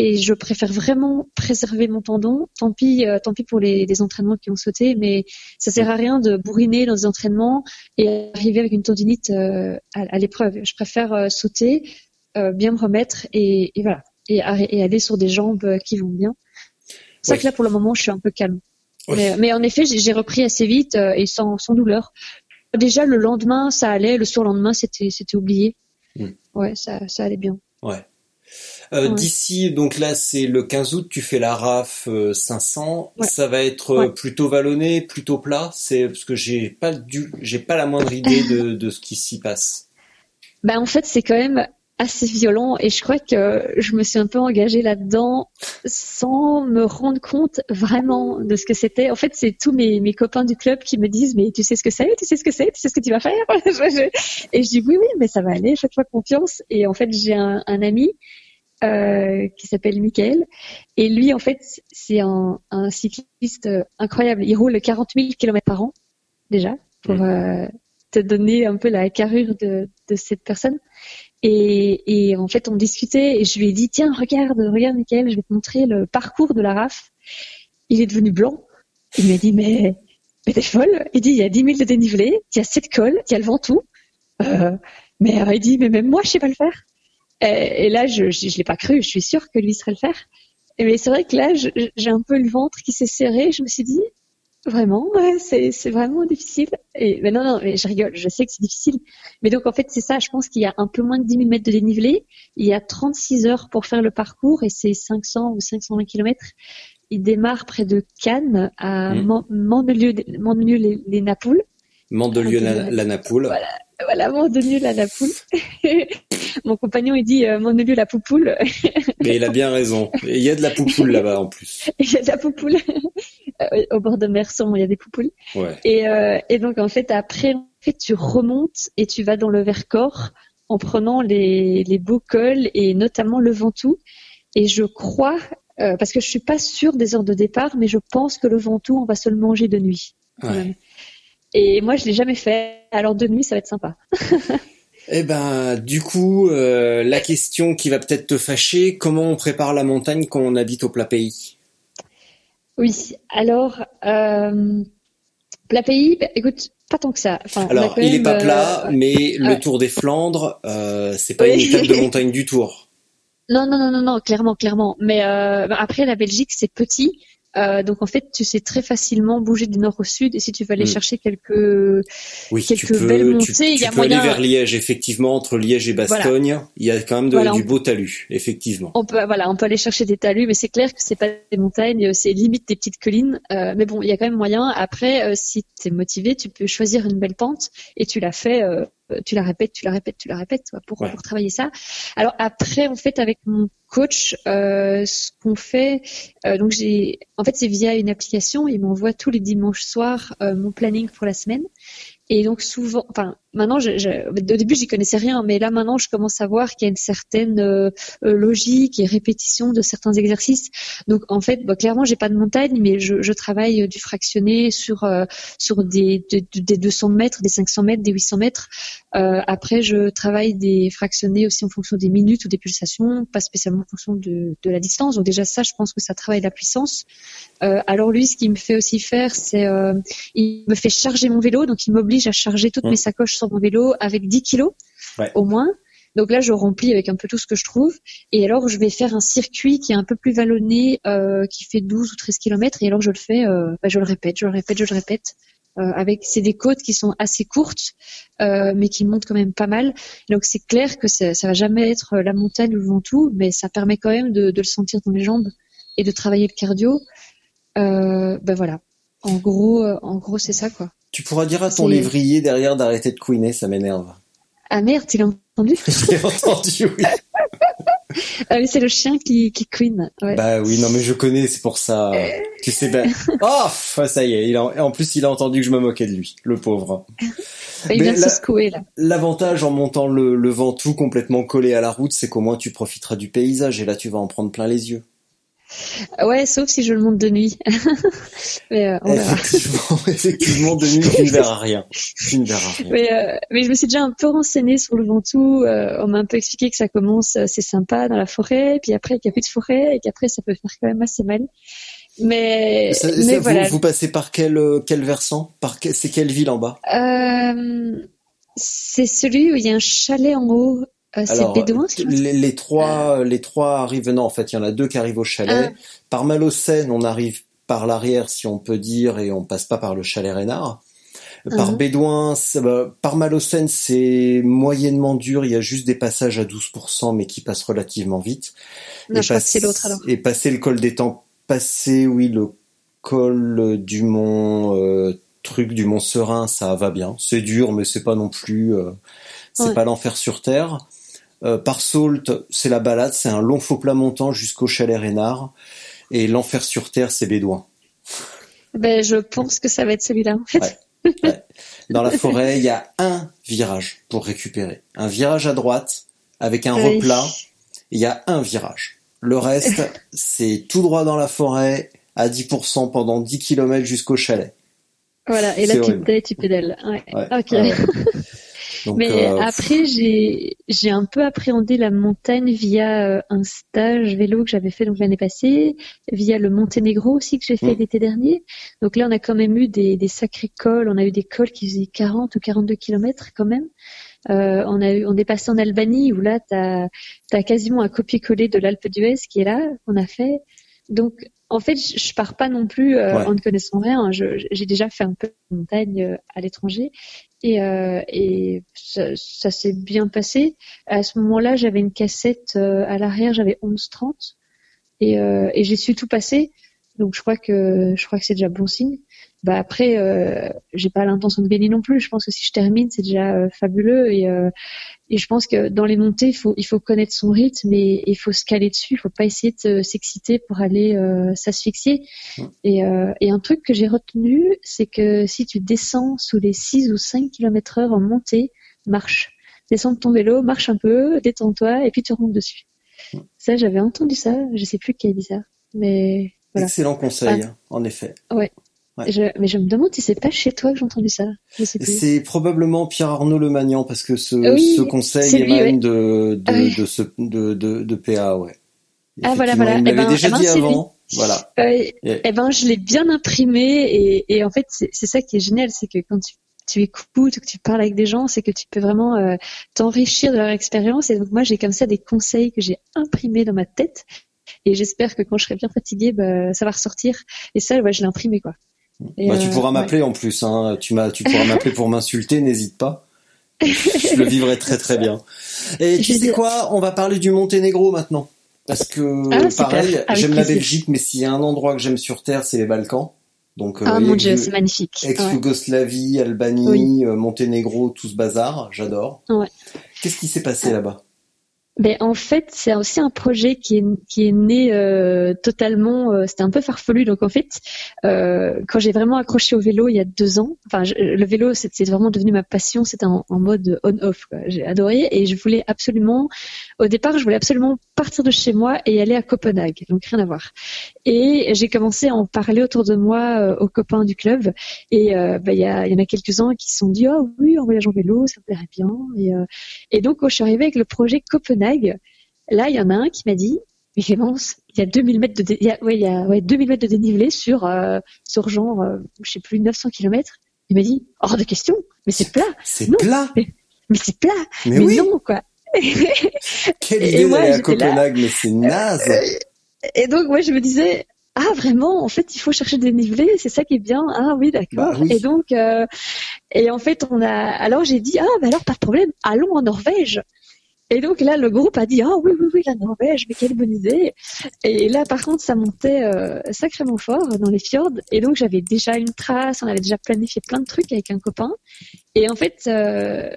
et je préfère vraiment préserver mon tendon. Tant pis, euh, tant pis pour les, les, entraînements qui ont sauté, mais ça sert à rien de bourriner dans des entraînements et arriver avec une tendinite euh, à, à l'épreuve. Je préfère euh, sauter, bien me remettre et, et voilà, et, et, aller sur des jambes qui vont bien. C'est oui. que là, pour le moment, je suis un peu calme. Mais, mais, en effet, j'ai repris assez vite et sans, sans, douleur. Déjà, le lendemain, ça allait. Le surlendemain, c'était oublié. Mm. Ouais, ça, ça allait bien. Ouais. Euh, ouais. D'ici, donc là, c'est le 15 août, tu fais la RAF euh, 500. Ouais. Ça va être euh, plutôt vallonné, plutôt plat. C'est parce que j'ai pas du, j'ai pas la moindre idée de, de ce qui s'y passe. Ben en fait, c'est quand même assez violent et je crois que je me suis un peu engagée là-dedans sans me rendre compte vraiment de ce que c'était. En fait, c'est tous mes, mes copains du club qui me disent mais tu sais ce que c'est, tu sais ce que c'est, tu sais ce que tu vas faire? et je dis oui oui mais ça va aller, faites-moi confiance. Et en fait j'ai un, un ami euh, qui s'appelle Michael. Et lui, en fait, c'est un, un, cycliste incroyable. Il roule 40 000 km par an, déjà, pour mmh. euh, te donner un peu la carrure de, de cette personne. Et, et, en fait, on discutait et je lui ai dit, tiens, regarde, regarde, Michael, je vais te montrer le parcours de la RAF. Il est devenu blanc. Il m'a dit, mais, mais t'es folle. Il dit, il y a 10 000 de dénivelé, il y a 7 cols, il y a le Ventoux. Euh, mais euh, il dit, mais même moi, je sais pas le faire. Et, et là, je, je l'ai pas cru. Je suis sûre que lui serait le faire. Mais c'est vrai que là, j'ai un peu le ventre qui s'est serré. Je me suis dit, Vraiment, ouais, c'est, vraiment difficile. Et, mais non, non, mais je rigole, je sais que c'est difficile. Mais donc, en fait, c'est ça, je pense qu'il y a un peu moins de 10 000 mètres de dénivelé. Il y a 36 heures pour faire le parcours et c'est 500 ou 520 kilomètres. Il démarre près de Cannes, à mmh. Mandelieu-les-Napoules. Mandelieu-la-Napoule. Voilà, voilà Mandelieu-la-Napoule. Mon compagnon, il dit euh, Mandelieu-la-Poupoule. Mais il a bien raison. Il y a de la poupoule là-bas en plus. Il y a de la poupoule. au bord de Merson, il y a des poupoules. Ouais. Et, euh, et donc en fait après, en fait, tu remontes et tu vas dans le Vercors en prenant les, les beaux cols et notamment le Ventoux. Et je crois parce que je suis pas sûre des heures de départ, mais je pense que le Ventoux, on va se le manger de nuit. Et moi, je l'ai jamais fait. Alors de nuit, ça va être sympa. Eh ben, du coup, euh, la question qui va peut-être te fâcher, comment on prépare la montagne quand on habite au plat pays Oui, alors, euh, plat pays, bah, écoute, pas tant que ça. alors, il est pas plat, euh, mais le Tour des Flandres, euh, c'est pas une étape de montagne du Tour. Non, non, non, non, non, clairement, clairement. Mais euh, bah, après, la Belgique, c'est petit. Euh, donc en fait, tu sais très facilement bouger du nord au sud et si tu veux aller hmm. chercher quelques oui, quelques belles montées, il y a peux aller vers Liège effectivement entre Liège et Bastogne, il y a quand même du beau talus effectivement. On peut voilà, on peut aller chercher des talus, mais c'est clair que c'est pas des montagnes, c'est limite des petites collines. Euh, mais bon, il y a quand même moyen. Après, euh, si tu es motivé, tu peux choisir une belle pente et tu la fais euh, tu la répètes, tu la répètes, tu la répètes, pour, pour travailler ça. Alors après, en fait, avec mon coach, euh, ce qu'on fait, euh, donc j'ai, en fait, c'est via une application. Il m'envoie tous les dimanches soirs euh, mon planning pour la semaine. Et donc souvent, enfin maintenant, je, au début j'y connaissais rien, mais là maintenant je commence à voir qu'il y a une certaine logique et répétition de certains exercices. Donc en fait, bah, clairement j'ai pas de montagne, mais je, travaille du fractionné sur sur des, des 200 mètres, des 500 mètres, des 800 mètres. Après, je travaille des fractionnés aussi en fonction des minutes ou des pulsations, pas spécialement en fonction de, de la distance. Donc déjà ça, je pense que ça travaille la puissance. alors lui, ce qu'il me fait aussi faire, c'est il me fait charger mon vélo, donc il m'oblige à charger toutes mes sacoches sur mon vélo avec 10 kilos au moins. Donc là, je remplis avec un peu tout ce que je trouve. Et alors, je vais faire un circuit qui est un peu plus vallonné, euh, qui fait 12 ou 13 kilomètres. Et alors, je le fais, euh, bah, je le répète, je le répète, je le répète. Euh, avec c'est des côtes qui sont assez courtes, mais qui montent quand même pas mal. Donc c'est clair que ça, ça va jamais être la montagne ou le Ventoux, mais ça permet quand même de, le sentir dans les jambes et de travailler le cardio. ben voilà. En gros, en gros, c'est ça quoi. Tu pourras dire à ton lévrier derrière d'arrêter de couiner, ça m'énerve. Ah merde, tu l'as entendu? Je l'ai entendu, oui. Ah mais c'est le chien qui, qui couine. Bah oui, non mais je connais, c'est pour ça. tu sais ben. Oh, ça y est, il en plus il a entendu que je me moquais de lui, le pauvre. il vient se secouer là. L'avantage en montant le, le Ventoux complètement collé à la route, c'est qu'au moins tu profiteras du paysage et là tu vas en prendre plein les yeux. Ouais, sauf si je le monte de nuit. mais, euh, effectivement, effectivement, de nuit, tu ne verras rien. Tu ne verras rien. Mais, euh, mais je me suis déjà un peu renseignée sur le Ventoux. Euh, on m'a un peu expliqué que ça commence, euh, c'est sympa dans la forêt, puis après qu'il n'y a plus de forêt, et qu'après ça peut faire quand même assez mal. Mais, mais vous, voilà. Vous passez par quel, quel versant? Par c'est quelle ville en bas? C'est celui où il y a un chalet en haut euh, Alors, les, les, trois, les trois arrivent. Non, en fait, il y en a deux qui arrivent au chalet. Ah. Par Malocène, on arrive par l'arrière, si on peut dire, et on passe pas par le chalet Reynard. Par uh Bédouin, bah, par Malocène, c'est moyennement dur. Il y a juste des passages à 12%, mais qui passent relativement vite. Non, et, je l'autre alors. et passer le col des temps, passer, oui, le col du mont euh, truc du mont Serein, ça va bien. C'est dur, mais c'est pas non plus, euh, c'est pas l'enfer sur terre. Euh, par Sault, c'est la balade, c'est un long faux plat montant jusqu'au chalet Reynard. Et l'enfer sur terre, c'est Bédouin. Ben, je pense que ça va être celui-là, en fait. Dans la forêt, il y a un virage pour récupérer. Un virage à droite avec un replat. Il y a un virage. Le reste, c'est tout droit dans la forêt à 10% pendant 10 km jusqu'au chalet. Voilà, et là tu, tu pédales. Ouais. Ok. Mais euh, après, j'ai j'ai un peu appréhendé la montagne via euh, un stage vélo que j'avais fait donc l'année passée, via le Monténégro aussi que j'ai fait mm. l'été dernier. Donc là, on a quand même eu des, des sacrés cols. On a eu des cols qui faisaient 40 ou 42 kilomètres quand même. Euh, on a eu, on est passé en Albanie où là, t'as as quasiment un copier-coller de l'Alpe d'Huez qui est là qu'on a fait. Donc en fait, je, pars pas non plus euh, en ne connaissant rien. J'ai déjà fait un peu de montagne euh, à l'étranger et, euh, et ça, s'est bien passé. À ce moment-là, j'avais une cassette à l'arrière, j'avais 11-30 et, et j'ai su tout passer. Donc je crois que je crois que c'est déjà bon signe. Bah après, euh, j'ai pas l'intention de gagner non plus. Je pense que si je termine, c'est déjà euh, fabuleux et euh, et je pense que dans les montées, il faut il faut connaître son rythme et il faut se caler dessus. Il faut pas essayer de s'exciter pour aller euh, s'asphyxier. Et et un truc que j'ai retenu, c'est que si tu descends sous les 6 ou 5 km heure en montée, marche. Descends de ton vélo, marche un peu, détends-toi et puis tu remontes dessus. Ça, j'avais entendu ça. Je sais plus qui a dit ça. Mais voilà. Excellent conseil, ah. en effet. Ouais. mais je me demande si c'est pas chez toi que j'ai entendu ça. C'est probablement Pierre Arnaud Le Magnan parce que ce, ce conseil émane de, de, ah de, ce, de, de, de PA, ouais. Ah voilà, voilà. Il eh ben, déjà eh ben, dit avant. Voilà. et... Eh ben, je l'ai bien imprimé et, et en fait, c'est ça qui est génial, c'est que quand tu, tu écoutes, que tu parles avec des gens, c'est que tu peux vraiment euh, t'enrichir de leur expérience. Et donc moi, j'ai comme ça des conseils que j'ai imprimés dans ma tête. Et j'espère que quand je serai bien fatiguée, bah, ça va ressortir. Et ça, ouais, je l'ai imprimé, quoi. bah, tu pourras euh, m'appeler en plus. Hein. Tu, m'as, tu pourras m'appeler pour m'insulter, n'hésite pas. je le vivrai très très bien. Et tu sais quoi? On va parler du Monténégro maintenant. Parce que, ah, pareil, j'aime la Belgique, mais s'il y a un endroit que j'aime sur Terre, c'est les Balkans. Donc, ah euh, mon dieu, c'est magnifique. Ex-Yougoslavie, Albanie, euh, Monténégro, tout ce bazar, j'adore. Ouais. Qu'est-ce qui s'est passé là-bas? Ben, en fait, c'est aussi un projet qui est, qui est né euh, totalement. Euh, c'était un peu farfelu. Donc en fait, euh, quand j'ai vraiment accroché au vélo il y a deux ans, enfin le vélo c'est vraiment devenu ma passion. C'était en, en, mode on-off. J'ai adoré et je voulais absolument. Au départ, je voulais absolument partir de chez moi et aller à Copenhague. Donc rien à voir. Et j'ai commencé à en parler autour de moi euh, aux copains du club. Et ben, il y, en a quelques-uns qui se sont dit oh oui, en voyage en vélo, ça me plairait bien. Et, et donc quand je suis arrivée avec le projet Copenhague Là, il y en a un qui m'a dit, mais Clémence, il y a 2000 mètres de, il y a, ouais, il y a, ouais, 2000 mètres de dénivelé sur, euh, sur genre, euh, je sais plus, 900 km. Il m'a dit, hors de question, mais c'est plat. C'est plat. Mais, c'est plat. Mais, non, quoi. Quelle idée d'aller à Copenhague, mais c'est naze. Euh, et donc, moi, je me disais, ah vraiment en fait il faut chercher des dénivelé c'est ça qui est bien ah oui d'accord bah et donc euh, et en fait on a alors j'ai dit ah bah alors pas de problème allons en Norvège et donc là, le groupe a dit ah oui oui oui la Norvège, mais quelle bonne idée. Et là, par contre, ça montait euh, sacrément fort dans les fjords. Et donc j'avais déjà une trace, on avait déjà planifié plein de trucs avec un copain. Et en fait, euh,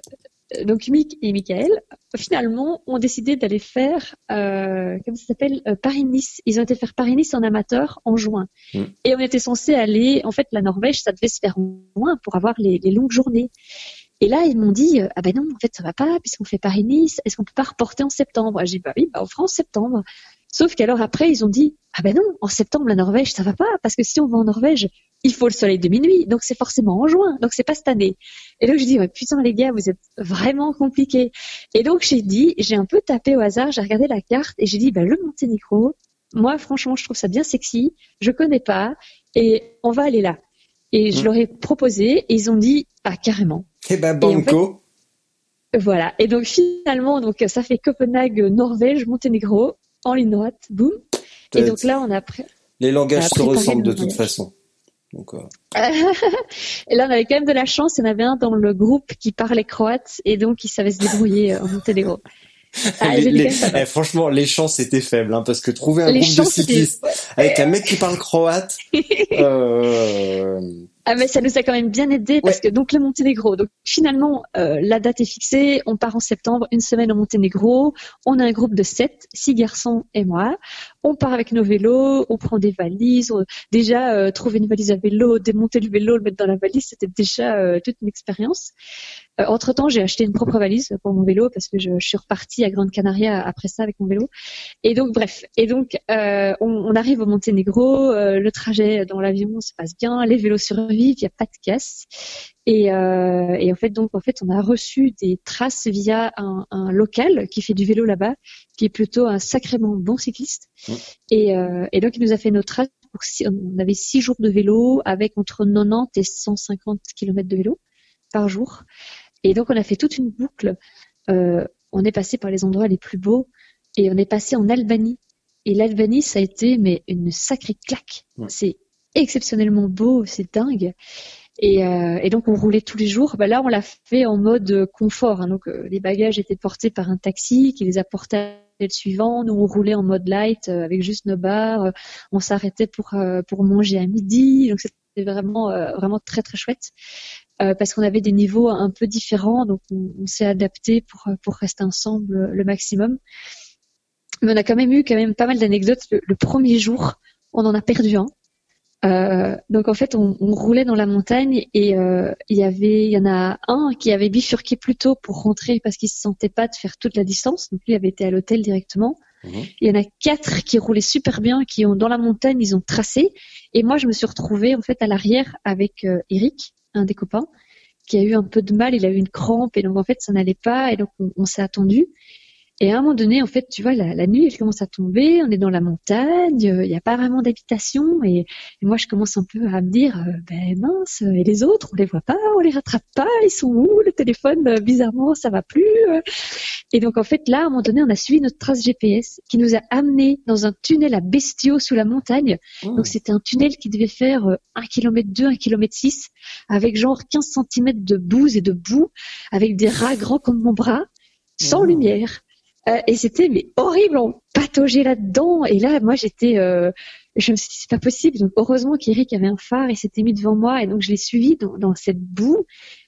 donc Mick et Michael, finalement, ont décidé d'aller faire, euh, comment ça s'appelle, euh, Paris-Nice. Ils ont été faire Paris-Nice en amateur en juin. Mm. Et on était censé aller, en fait, la Norvège, ça devait se faire en juin pour avoir les, les longues journées. Et là, ils m'ont dit, euh, ah ben non, en fait, ça va pas, puisqu'on fait Paris-Nice, est-ce qu'on peut pas reporter en septembre? J'ai dit, bah oui, bah on fera en septembre. Sauf qu'alors après, ils ont dit, ah ben non, en septembre, la Norvège, ça va pas, parce que si on va en Norvège, il faut le soleil de minuit, donc c'est forcément en juin, donc c'est pas cette année. Et donc je dis, putain les gars, vous êtes vraiment compliqués. Et donc j'ai dit, j'ai un peu tapé au hasard, j'ai regardé la carte et j'ai dit, bah le Monténégro, moi franchement, je trouve ça bien sexy, je connais pas, et on va aller là. Et je mmh. leur ai proposé, et ils ont dit, ah carrément. Eh ben banco. voilà. Et donc finalement, donc ça fait Copenhague, Norvège, Monténégro en ligne droite, boum. Et donc là, on a pris. Les langages se ressemblent de toute façon. Donc, euh. et là, on avait quand même de la chance. Il y en avait un dans le groupe qui parlait croate et donc il savait se débrouiller en Monténégro. Ah, eh, franchement, les chances étaient faibles, hein, parce que trouver un groupe de cyclistes avec un mec qui parle croate, euh, ah mais ça nous a quand même bien aidé parce que donc le Monténégro. Donc finalement euh, la date est fixée. On part en septembre, une semaine au Monténégro. On a un groupe de sept, six garçons et moi. On part avec nos vélos, on prend des valises. déjà euh, trouver une valise à vélo, démonter le vélo, le mettre dans la valise, c'était déjà euh, toute une expérience. Entre temps, j'ai acheté une propre valise pour mon vélo parce que je, suis repartie à Grande Canaria après ça avec mon vélo. Et donc bref, et donc on, on, arrive au Monténégro. le trajet dans l'avion se passe bien, les vélos sur il n'y a pas de casse. Et, euh, et, en fait, donc en fait, on a reçu des traces via un, un local qui fait du vélo là-bas, qui est plutôt un sacrément bon cycliste. Mmh. Et, euh, et, donc il nous a fait nos traces. Pour on avait six jours de vélo avec entre 90 et 150 km de vélo par jour. Et donc on a fait toute une boucle. Euh, on est passé par les endroits les plus beaux et on est passé en Albanie. Et l'Albanie, ça a été mais une sacrée claque. C'est exceptionnellement beau, c'est dingue. Et, euh, et, donc on roulait tous les jours. Bah là, on l'a fait en mode confort. Hein. Donc euh, les bagages étaient portés par un taxi qui les a portés le suivant. Nous on roulait en mode light euh, avec juste nos bars. on s'arrêtait pour pour manger à midi. Donc c'était vraiment vraiment très très chouette parce qu'on avait des niveaux un peu différents. Donc on, s'est adapté pour pour rester ensemble le maximum. Mais on a quand même eu quand même pas mal d'anecdotes. le premier jour, on en a perdu un. Euh, donc en fait, on, on, roulait dans la montagne et euh, il y avait, il y en a un qui avait bifurqué plus tôt pour rentrer parce qu'il se sentait pas de faire toute la distance. Donc lui avait été à l'hôtel directement. Mhm. Il y en a quatre qui roulaient super bien, qui ont dans la montagne, ils ont tracé. Et moi, je me suis retrouvée en fait à l'arrière avec euh, Eric, un des copains, qui a eu un peu de mal. Il a eu une crampe et donc en fait, ça n'allait pas. Et donc on s'est attendu. Et à un moment donné, en fait, tu vois, la, nuit, elle commence à tomber, on est dans la montagne, il n'y a pas vraiment d'habitation, et, moi, je commence un peu à me dire, euh, ben mince, et les autres, on les voit pas, on les rattrape pas, ils sont où Le téléphone, euh, bizarrement, ça va plus. Euh. Et donc, en fait, là, à un moment donné, on a suivi notre trace GPS qui nous a amenés dans un tunnel à bestiaux sous la montagne. Oh. Donc, c'était un tunnel qui devait faire 1 km 2, 1 km 6, avec genre 15 cm de bouse et de boue, avec des rats grands comme mon bras, sans oh. lumière. Euh, et c'était mais horrible, on pataugeait là-dedans. Et là, moi, j'étais, euh, je me suis dit c'est pas possible. Donc heureusement qu'Eric avait un phare et s'était mis devant moi, et donc je l'ai suivi dans, cette boue.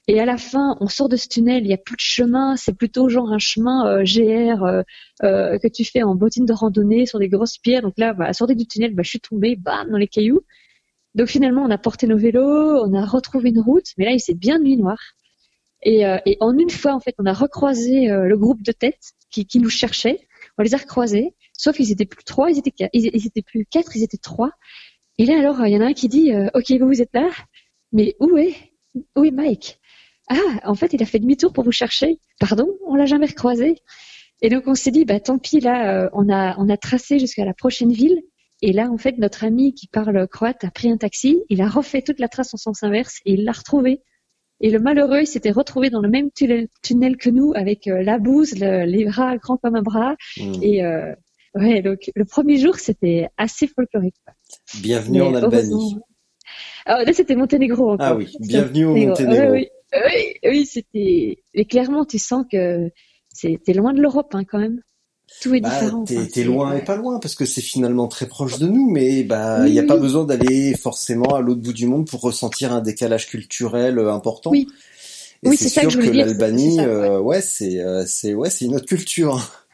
Et à la fin, on sort de ce tunnel, il y a plus de chemin, c'est plutôt genre un chemin euh, GR que tu fais en bottine de randonnée sur des grosses pierres. Donc là, bah, à sortir du tunnel, bah, je suis tombée, bam, dans les cailloux. Donc finalement, on a porté nos vélos, on a retrouvé une route, mais là, il s'est bien nuit noire. Et, et, en une fois, en fait, on a recroisé le groupe de tête qui, nous cherchaient. On les a recroisés, sauf qu'ils étaient plus trois, ils étaient, plus quatre, ils étaient trois. Et là, alors, il y en a un qui dit, euh, OK, vous, êtes là, mais où est, Mike? Ah, en fait, il a fait demi-tour pour vous chercher. Pardon, on l'a jamais recroisé. Et donc, on s'est dit, bah, tant pis, là, euh, on a, on a tracé jusqu'à la prochaine ville. Et là, en fait, notre ami qui parle croate a pris un taxi, il a refait toute la trace en sens inverse et il l'a retrouvé. Et le malheureux, il s'était retrouvé dans le même tunnel, que nous, avec euh, la bouse, les bras grands comme un bras. Hmm. Et euh, ouais, donc le premier jour, c'était assez folklorique. Bienvenue en Albanie. Ah, là, c'était Monténégro. Encore. Ah oui, bienvenue au Monténégro. oui, oui, oui c'était. Mais clairement, tu sens que c'était loin de l'Europe, hein, quand même tout est bah, différent. T'es, loin et pas loin parce que c'est finalement très proche de nous, mais bah il n'y a pas besoin d'aller forcément à l'autre bout du monde pour ressentir un décalage culturel euh, important. Oui. oui, c'est, ça que je voulais dire. L'Albanie, euh, ouais, c'est euh, c'est ouais, c'est une autre culture.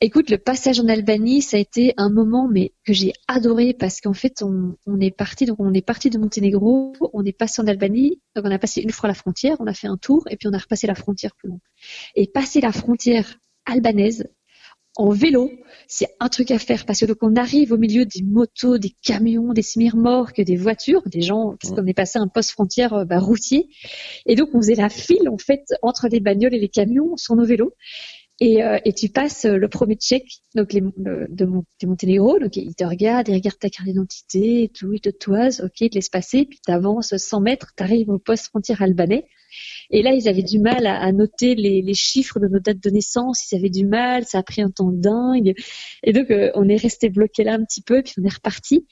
Écoute, le passage en Albanie, ça a été un moment mais que j'ai adoré parce qu'en fait, on, on, est parti donc on est parti de Monténégro, on est passé en Albanie, donc on a passé une fois la frontière, on a fait un tour et puis on a repassé la frontière plus loin. Et passer la frontière albanaise, en vélo, c'est un truc à faire parce que donc on arrive au milieu des motos, des camions, des semi-remorques, des voitures, des gens, parce qu'on est passé un poste frontière euh, bah, routier, et donc on faisait la file en fait entre les bagnoles et les camions sur nos vélos. Et, euh, et tu passes euh, le premier check donc les, de, Monténégro, donc ils te regardent, ils regardent ta carte d'identité, tout, ils te toisent, ok, ils te laissent passer, puis tu avances 100 mètres, tu arrives au poste frontière albanais. Et là, ils avaient du mal à, noter les, chiffres de nos dates de naissance. Ils avaient du mal, ça a pris un temps dingue. Et donc, euh, on est resté bloqué là un petit peu, puis on est reparti.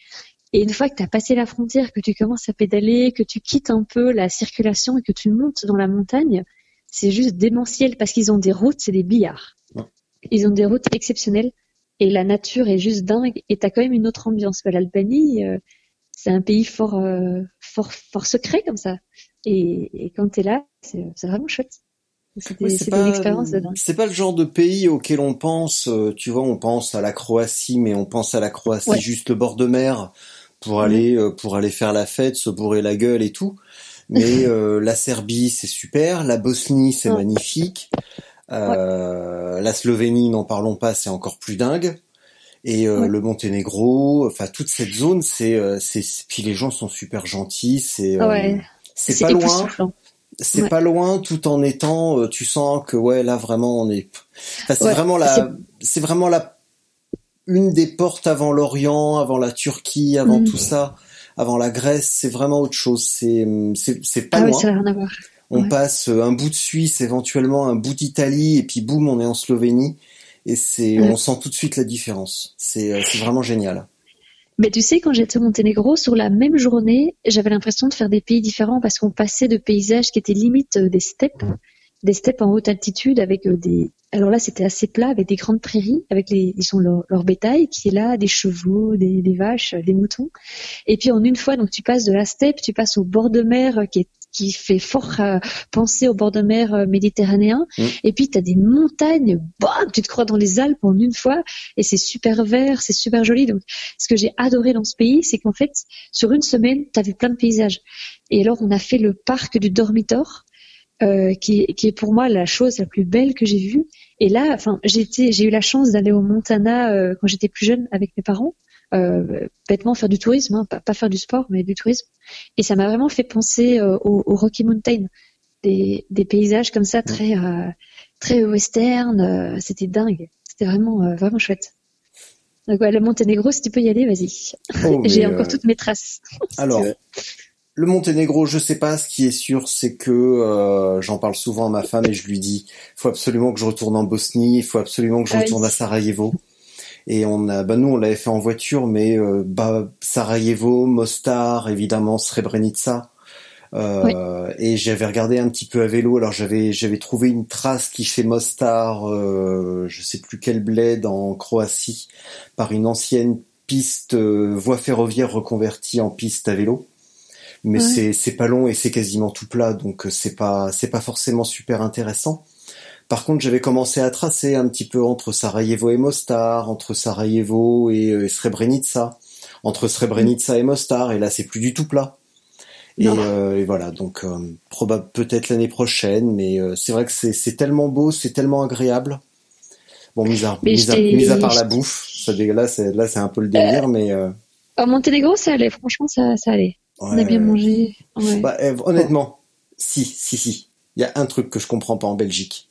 Et une fois que tu as passé la frontière, que tu commences à pédaler, que tu quittes un peu la circulation et que tu montes dans la montagne, c'est juste démentiel parce qu'ils ont des routes, c'est des billards. Ils ont des routes exceptionnelles et la nature est juste dingue et tu as quand même une autre ambiance. L'Albanie, euh, c'est un pays fort, euh, fort, fort secret comme ça. Et, quand tu es là, c'est vraiment chouette. Une expérience de C'est pas le genre de pays auquel on pense, euh, tu vois, on pense à la Croatie, mais on pense à la Croatie juste le bord de mer pour mm. aller euh, pour aller faire la fête, se bourrer la gueule et tout. Mais euh, la Serbie, c'est super, la Bosnie, c'est magnifique. La Slovénie, n'en parlons pas, c'est encore plus dingue. Et le Monténégro, enfin toute cette zone, c'est c'est puis les gens sont super gentils, c'est c'est pas loin. C'est pas loin, tout en étant, euh, tu sens que ouais, là vraiment on est. c'est vraiment la, c'est vraiment la une des portes avant l'Orient, avant la Turquie, avant mm. tout ça, avant la Grèce. C'est vraiment autre chose. C'est c'est pas ah loin. ça rien à voir. On passe un bout de Suisse, éventuellement un bout d'Italie, et puis boum, on est en Slovénie. Et c'est, on sent tout de suite la différence. C'est, euh, c'est vraiment génial. Mais tu sais, quand j'étais au Monténégro, sur la même journée, j'avais l'impression de faire des pays différents parce qu'on passait de paysages qui étaient limite euh, des steppes, des steppes en haute altitude avec euh, des. Alors là, c'était assez plat avec des grandes prairies, avec les, ils sont leur, bétail qui est là, des chevaux, des, des, vaches, des moutons. Et puis en une fois, donc tu passes de la steppe, tu passes au bord de mer qui est qui fait fort euh, penser au bord de mer euh, méditerranéen. Mm. Et puis tu as des montagnes, bam, tu te crois dans les Alpes en une fois, et c'est super vert, c'est super joli. Donc, ce que j'ai adoré dans ce pays, c'est qu'en fait, sur une semaine, tu as vu plein de paysages. Et alors, on a fait le parc du Dormitor. euh, qui, qui est pour moi la chose la plus belle que j'ai vue. Et là, enfin, j'ai eu la chance d'aller au Montana euh, quand j'étais plus jeune avec mes parents, euh, bêtement faire du tourisme, hein, pas, pas, faire du sport, mais du tourisme. Et ça m'a vraiment fait penser euh, au, au, Rocky Mountain, des, des paysages comme ça très euh, très western. C'était dingue. C'était vraiment vraiment chouette. Donc ouais, le Monténégro, si tu peux y aller, vas-y. Oh, j'ai encore toutes mes traces. Alors, le Monténégro, je sais pas. Ce qui est sûr, c'est que euh, j'en parle souvent à ma femme et je lui dis, il faut absolument que je retourne en Bosnie, il faut absolument que je ah retourne à Sarajevo. Et on a, bah nous, on l'avait fait en voiture, mais euh, bah Sarajevo, Mostar, évidemment, Srebrenica. Euh, Et j'avais regardé un petit peu à vélo. Alors j'avais j'avais trouvé une trace qui fait Mostar, euh, je sais plus quel bled en Croatie, par une ancienne piste euh, voie ferroviaire reconvertie en piste à vélo mais c'est c'est pas long et c'est quasiment tout plat, donc euh, c'est pas c'est pas forcément super intéressant. Par contre, j'avais commencé à tracer un petit peu entre Sarajevo et Mostar, entre Sarajevo et, euh, Srebrenica, entre Srebrenica et Mostar, et là c'est plus du tout plat. Et, euh, et, voilà, donc euh, probable peut-être l'année prochaine, mais c'est vrai que c'est tellement beau, c'est tellement agréable. Bon, mis à, mis à, mis à part la bouffe, ça, là c'est un peu le délire, mais. En Monténégro, ça allait. Franchement, ça, ça allait. On a bien mangé. Bah, eh, honnêtement, si, si, si. Il y a un truc que je comprends pas en Belgique.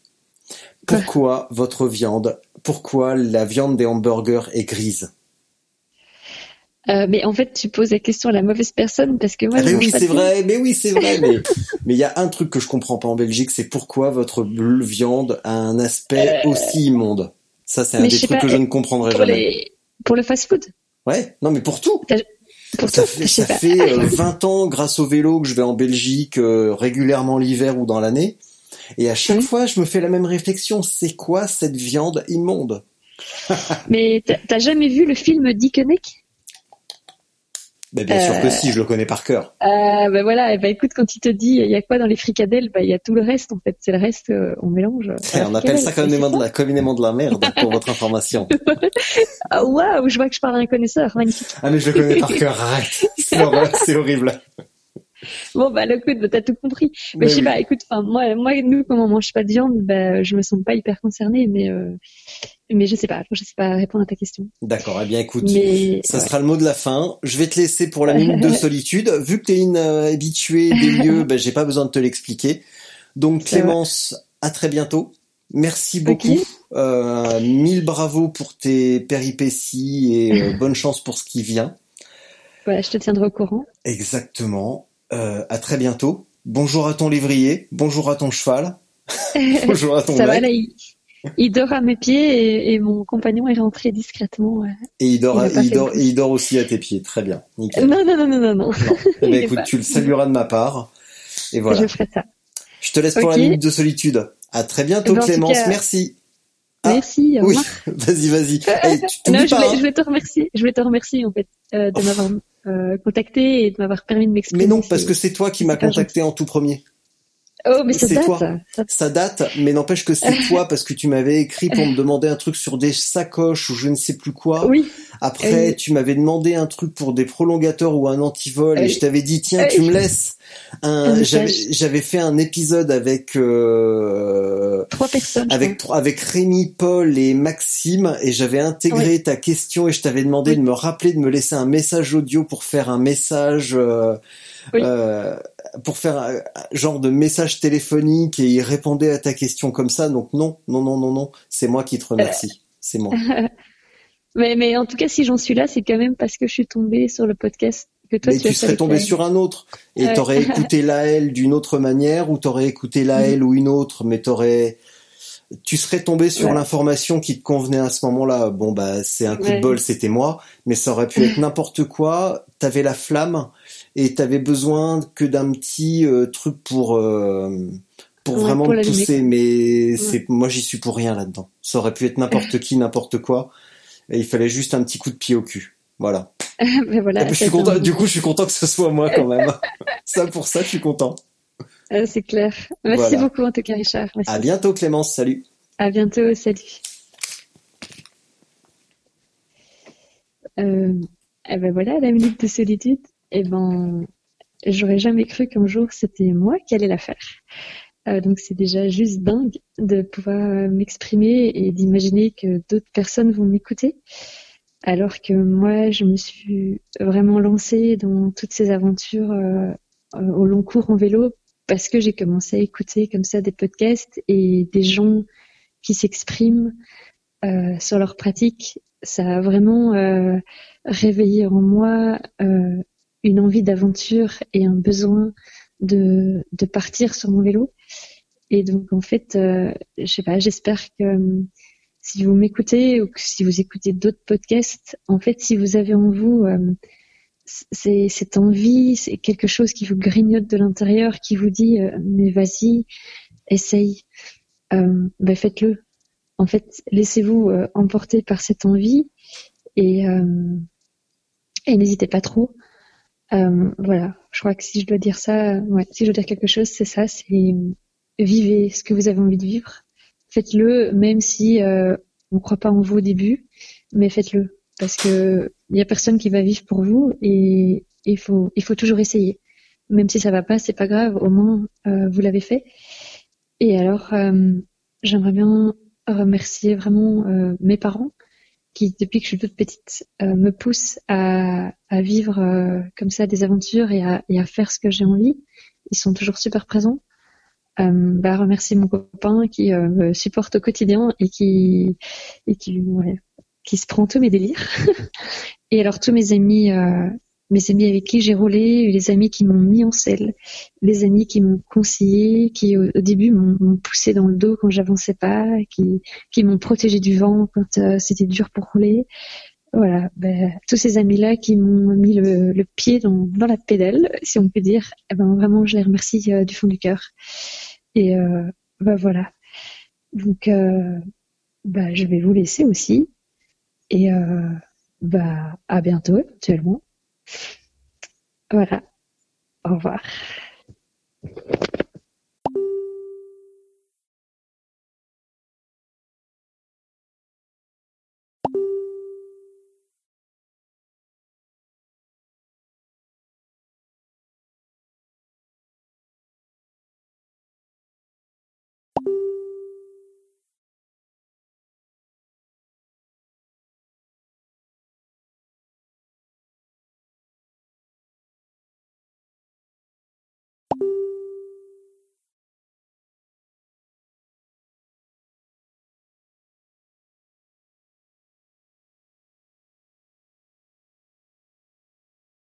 Pourquoi votre viande, pourquoi la viande des hamburgers est grise? Euh, mais en fait, tu poses la question à la mauvaise personne parce que moi. Ah, mais, oui, c'est vrai, mais oui, c'est vrai, mais mais il y a un truc que je comprends pas en Belgique, c'est pourquoi votre viande a un aspect euh, aussi immonde? Ça, c'est un des trucs que je ne comprendrai jamais. Pour le fast-food? Ouais, non, mais pour tout ça fait, ça fait 20 euh, ans, grâce au vélo, que je vais en Belgique euh, régulièrement l'hiver ou dans l'année. Et à chaque fois, je me fais la même réflexion. C'est quoi cette viande immonde? Mais t'as jamais vu le film Dickeneck ben, bien sûr que si, je le connais par cœur. Euh, ben voilà, ben écoute, quand il te dit il y a quoi dans les fricadelles, ben il y a tout le reste en fait. C'est le reste, euh, on mélange. on appelle ça communément de, la, communément de la merde pour votre information. ah, waouh, je vois que je parle à un connaisseur, magnifique. Ah mais je le connais par cœur, arrête. C'est horrible. Bon bah le coup, t'as tout compris. Mais, je sais pas, écoute, enfin moi, moi nous comme on mange pas de viande, bah je me sens pas hyper concernée, mais euh, mais je sais pas, je sais pas répondre à ta question. D'accord, eh bien écoute, ça sera le mot de la fin. Je vais te laisser pour la minute de solitude. Vu que tu es une euh, habituée des lieux, ben, j'ai pas besoin de te l'expliquer. Donc Clémence, à très bientôt. Merci beaucoup. Euh, mille bravo pour tes péripéties et euh, bonne chance pour ce qui vient. Voilà, je te tiendrai au courant. Exactement. Euh, à très bientôt. Bonjour à ton lévrier. Bonjour à ton cheval. bonjour à ton Ça va là, il dort à mes pieds et, mon compagnon est rentré discrètement. Et il dort, il, dort, il dort aussi à tes pieds. Très bien. Nickel. Non, non, non, non, non. non. Eh ben, écoute, tu le salueras de ma part. Et voilà. Je ferai ça. Je te laisse pour la minute de solitude. À très bientôt, eh ben, Clémence. Merci. Ah, Merci. Au oui. vas-y, vas-y. Non, je voulais, hein. je voulais, te remercier. Je voulais te remercier en fait euh, de m'avoir euh, contacté et de m'avoir permis de m'exprimer. Mais non, parce que c'est toi qui m'as contacté en tout premier. Oh, mais ça date. Toi. Ça... date, mais n'empêche que c'est toi parce que tu m'avais écrit pour me demander un truc sur des sacoches ou je ne sais plus quoi. Oui. Après, tu m'avais demandé un truc pour des prolongateurs ou un antivol et je t'avais dit tiens, tu me laisses. Un, j'avais fait un épisode avec euh, trois personnes. Avec avec Rémi, Paul et Maxime et j'avais intégré ta question et je t'avais demandé de me rappeler de me laisser un message audio pour faire un message. Euh, euh, pour faire un genre de message téléphonique et il répondait à ta question comme ça. Donc non, non, non, non, non, c'est moi qui te remercie. C'est moi. mais, mais en tout cas, si j'en suis là, c'est quand même parce que je suis tombée sur le podcast que toi mais tu, serais tombé sur un autre et tu t'aurais écouté Laël d'une autre manière ou t'aurais écouté Laël mm. ou une autre, mais t'aurais tu serais tombé sur l'information qui te convenait à ce moment-là. Bon bah c'est un coup de bol, c'était moi, mais ça aurait pu être n'importe quoi. T'avais la flamme et t'avais besoin que d'un petit euh, truc pour euh, pour vraiment pousser. Mais c'est moi j'y suis pour rien là-dedans. Ça aurait pu être n'importe qui, n'importe quoi. Et il fallait juste un petit coup de pied au cul. Voilà. voilà je suis content. Du coup, je suis content que ce soit moi quand même. ça pour ça, je suis content. Euh, c'est clair. Merci beaucoup en tout cas, Richard. À bientôt, Clémence. Salut. À bientôt. Salut. Euh, eh ben voilà, la minute de solitude. Eh ben, j'aurais jamais cru qu'un jour c'était moi qui allais la faire. donc c'est déjà juste dingue de pouvoir m'exprimer et d'imaginer que d'autres personnes vont m'écouter. Alors que moi, je me suis vraiment lancée dans toutes ces aventures au long cours en vélo parce que j'ai commencé à écouter comme ça des podcasts et des gens qui s'expriment euh, sur leur pratique. Ça a vraiment euh, réveillé en moi euh, une envie d'aventure et un besoin de, de partir sur mon vélo. Et donc en fait, je sais pas, j'espère que si vous m'écoutez ou que si vous écoutez d'autres podcasts, en fait, si vous avez en vous c'est cette envie, c'est quelque chose qui vous grignote de l'intérieur, qui vous dit mais vas-y, essaye, euh, ben faites-le. En fait, laissez-vous euh, emporter par cette envie et, euh, et n'hésitez pas trop. Voilà, je crois que si je dois dire ça, ouais, si je dois dire quelque chose, c'est ça, c'est vivez ce que vous avez envie de vivre. Faites-le, même si on ne croit pas en vous au début, mais faites-le parce que il y a personne qui va vivre pour vous et il faut il faut toujours essayer. Même si ça va pas, c'est pas grave, au moins vous l'avez fait. Et alors, euh, j'aimerais bien remercier vraiment euh, mes parents qui, depuis que je suis toute petite, euh, me poussent à, à vivre comme ça des aventures et à, et à faire ce que j'ai envie. Ils sont toujours super présents. Euh, bah, remercier mon copain qui me supporte au quotidien et qui et qui ouais, qui se prend tous mes délires. et alors tous mes amis mes amis avec qui j'ai roulé, les amis qui m'ont mis en selle, les amis qui m'ont conseillé, qui au, début m'ont poussé dans le dos quand j'avançais pas, qui, qui m'ont protégé du vent quand euh, c'était dur pour rouler. Voilà, ben, tous ces amis-là qui m'ont mis le, pied dans, la pédale, si on peut dire, eh ben vraiment je les remercie euh, du fond du cœur. Et euh, ben, voilà. Donc ben, je vais vous laisser aussi. Et bah à bientôt éventuellement. Voilà. Au revoir.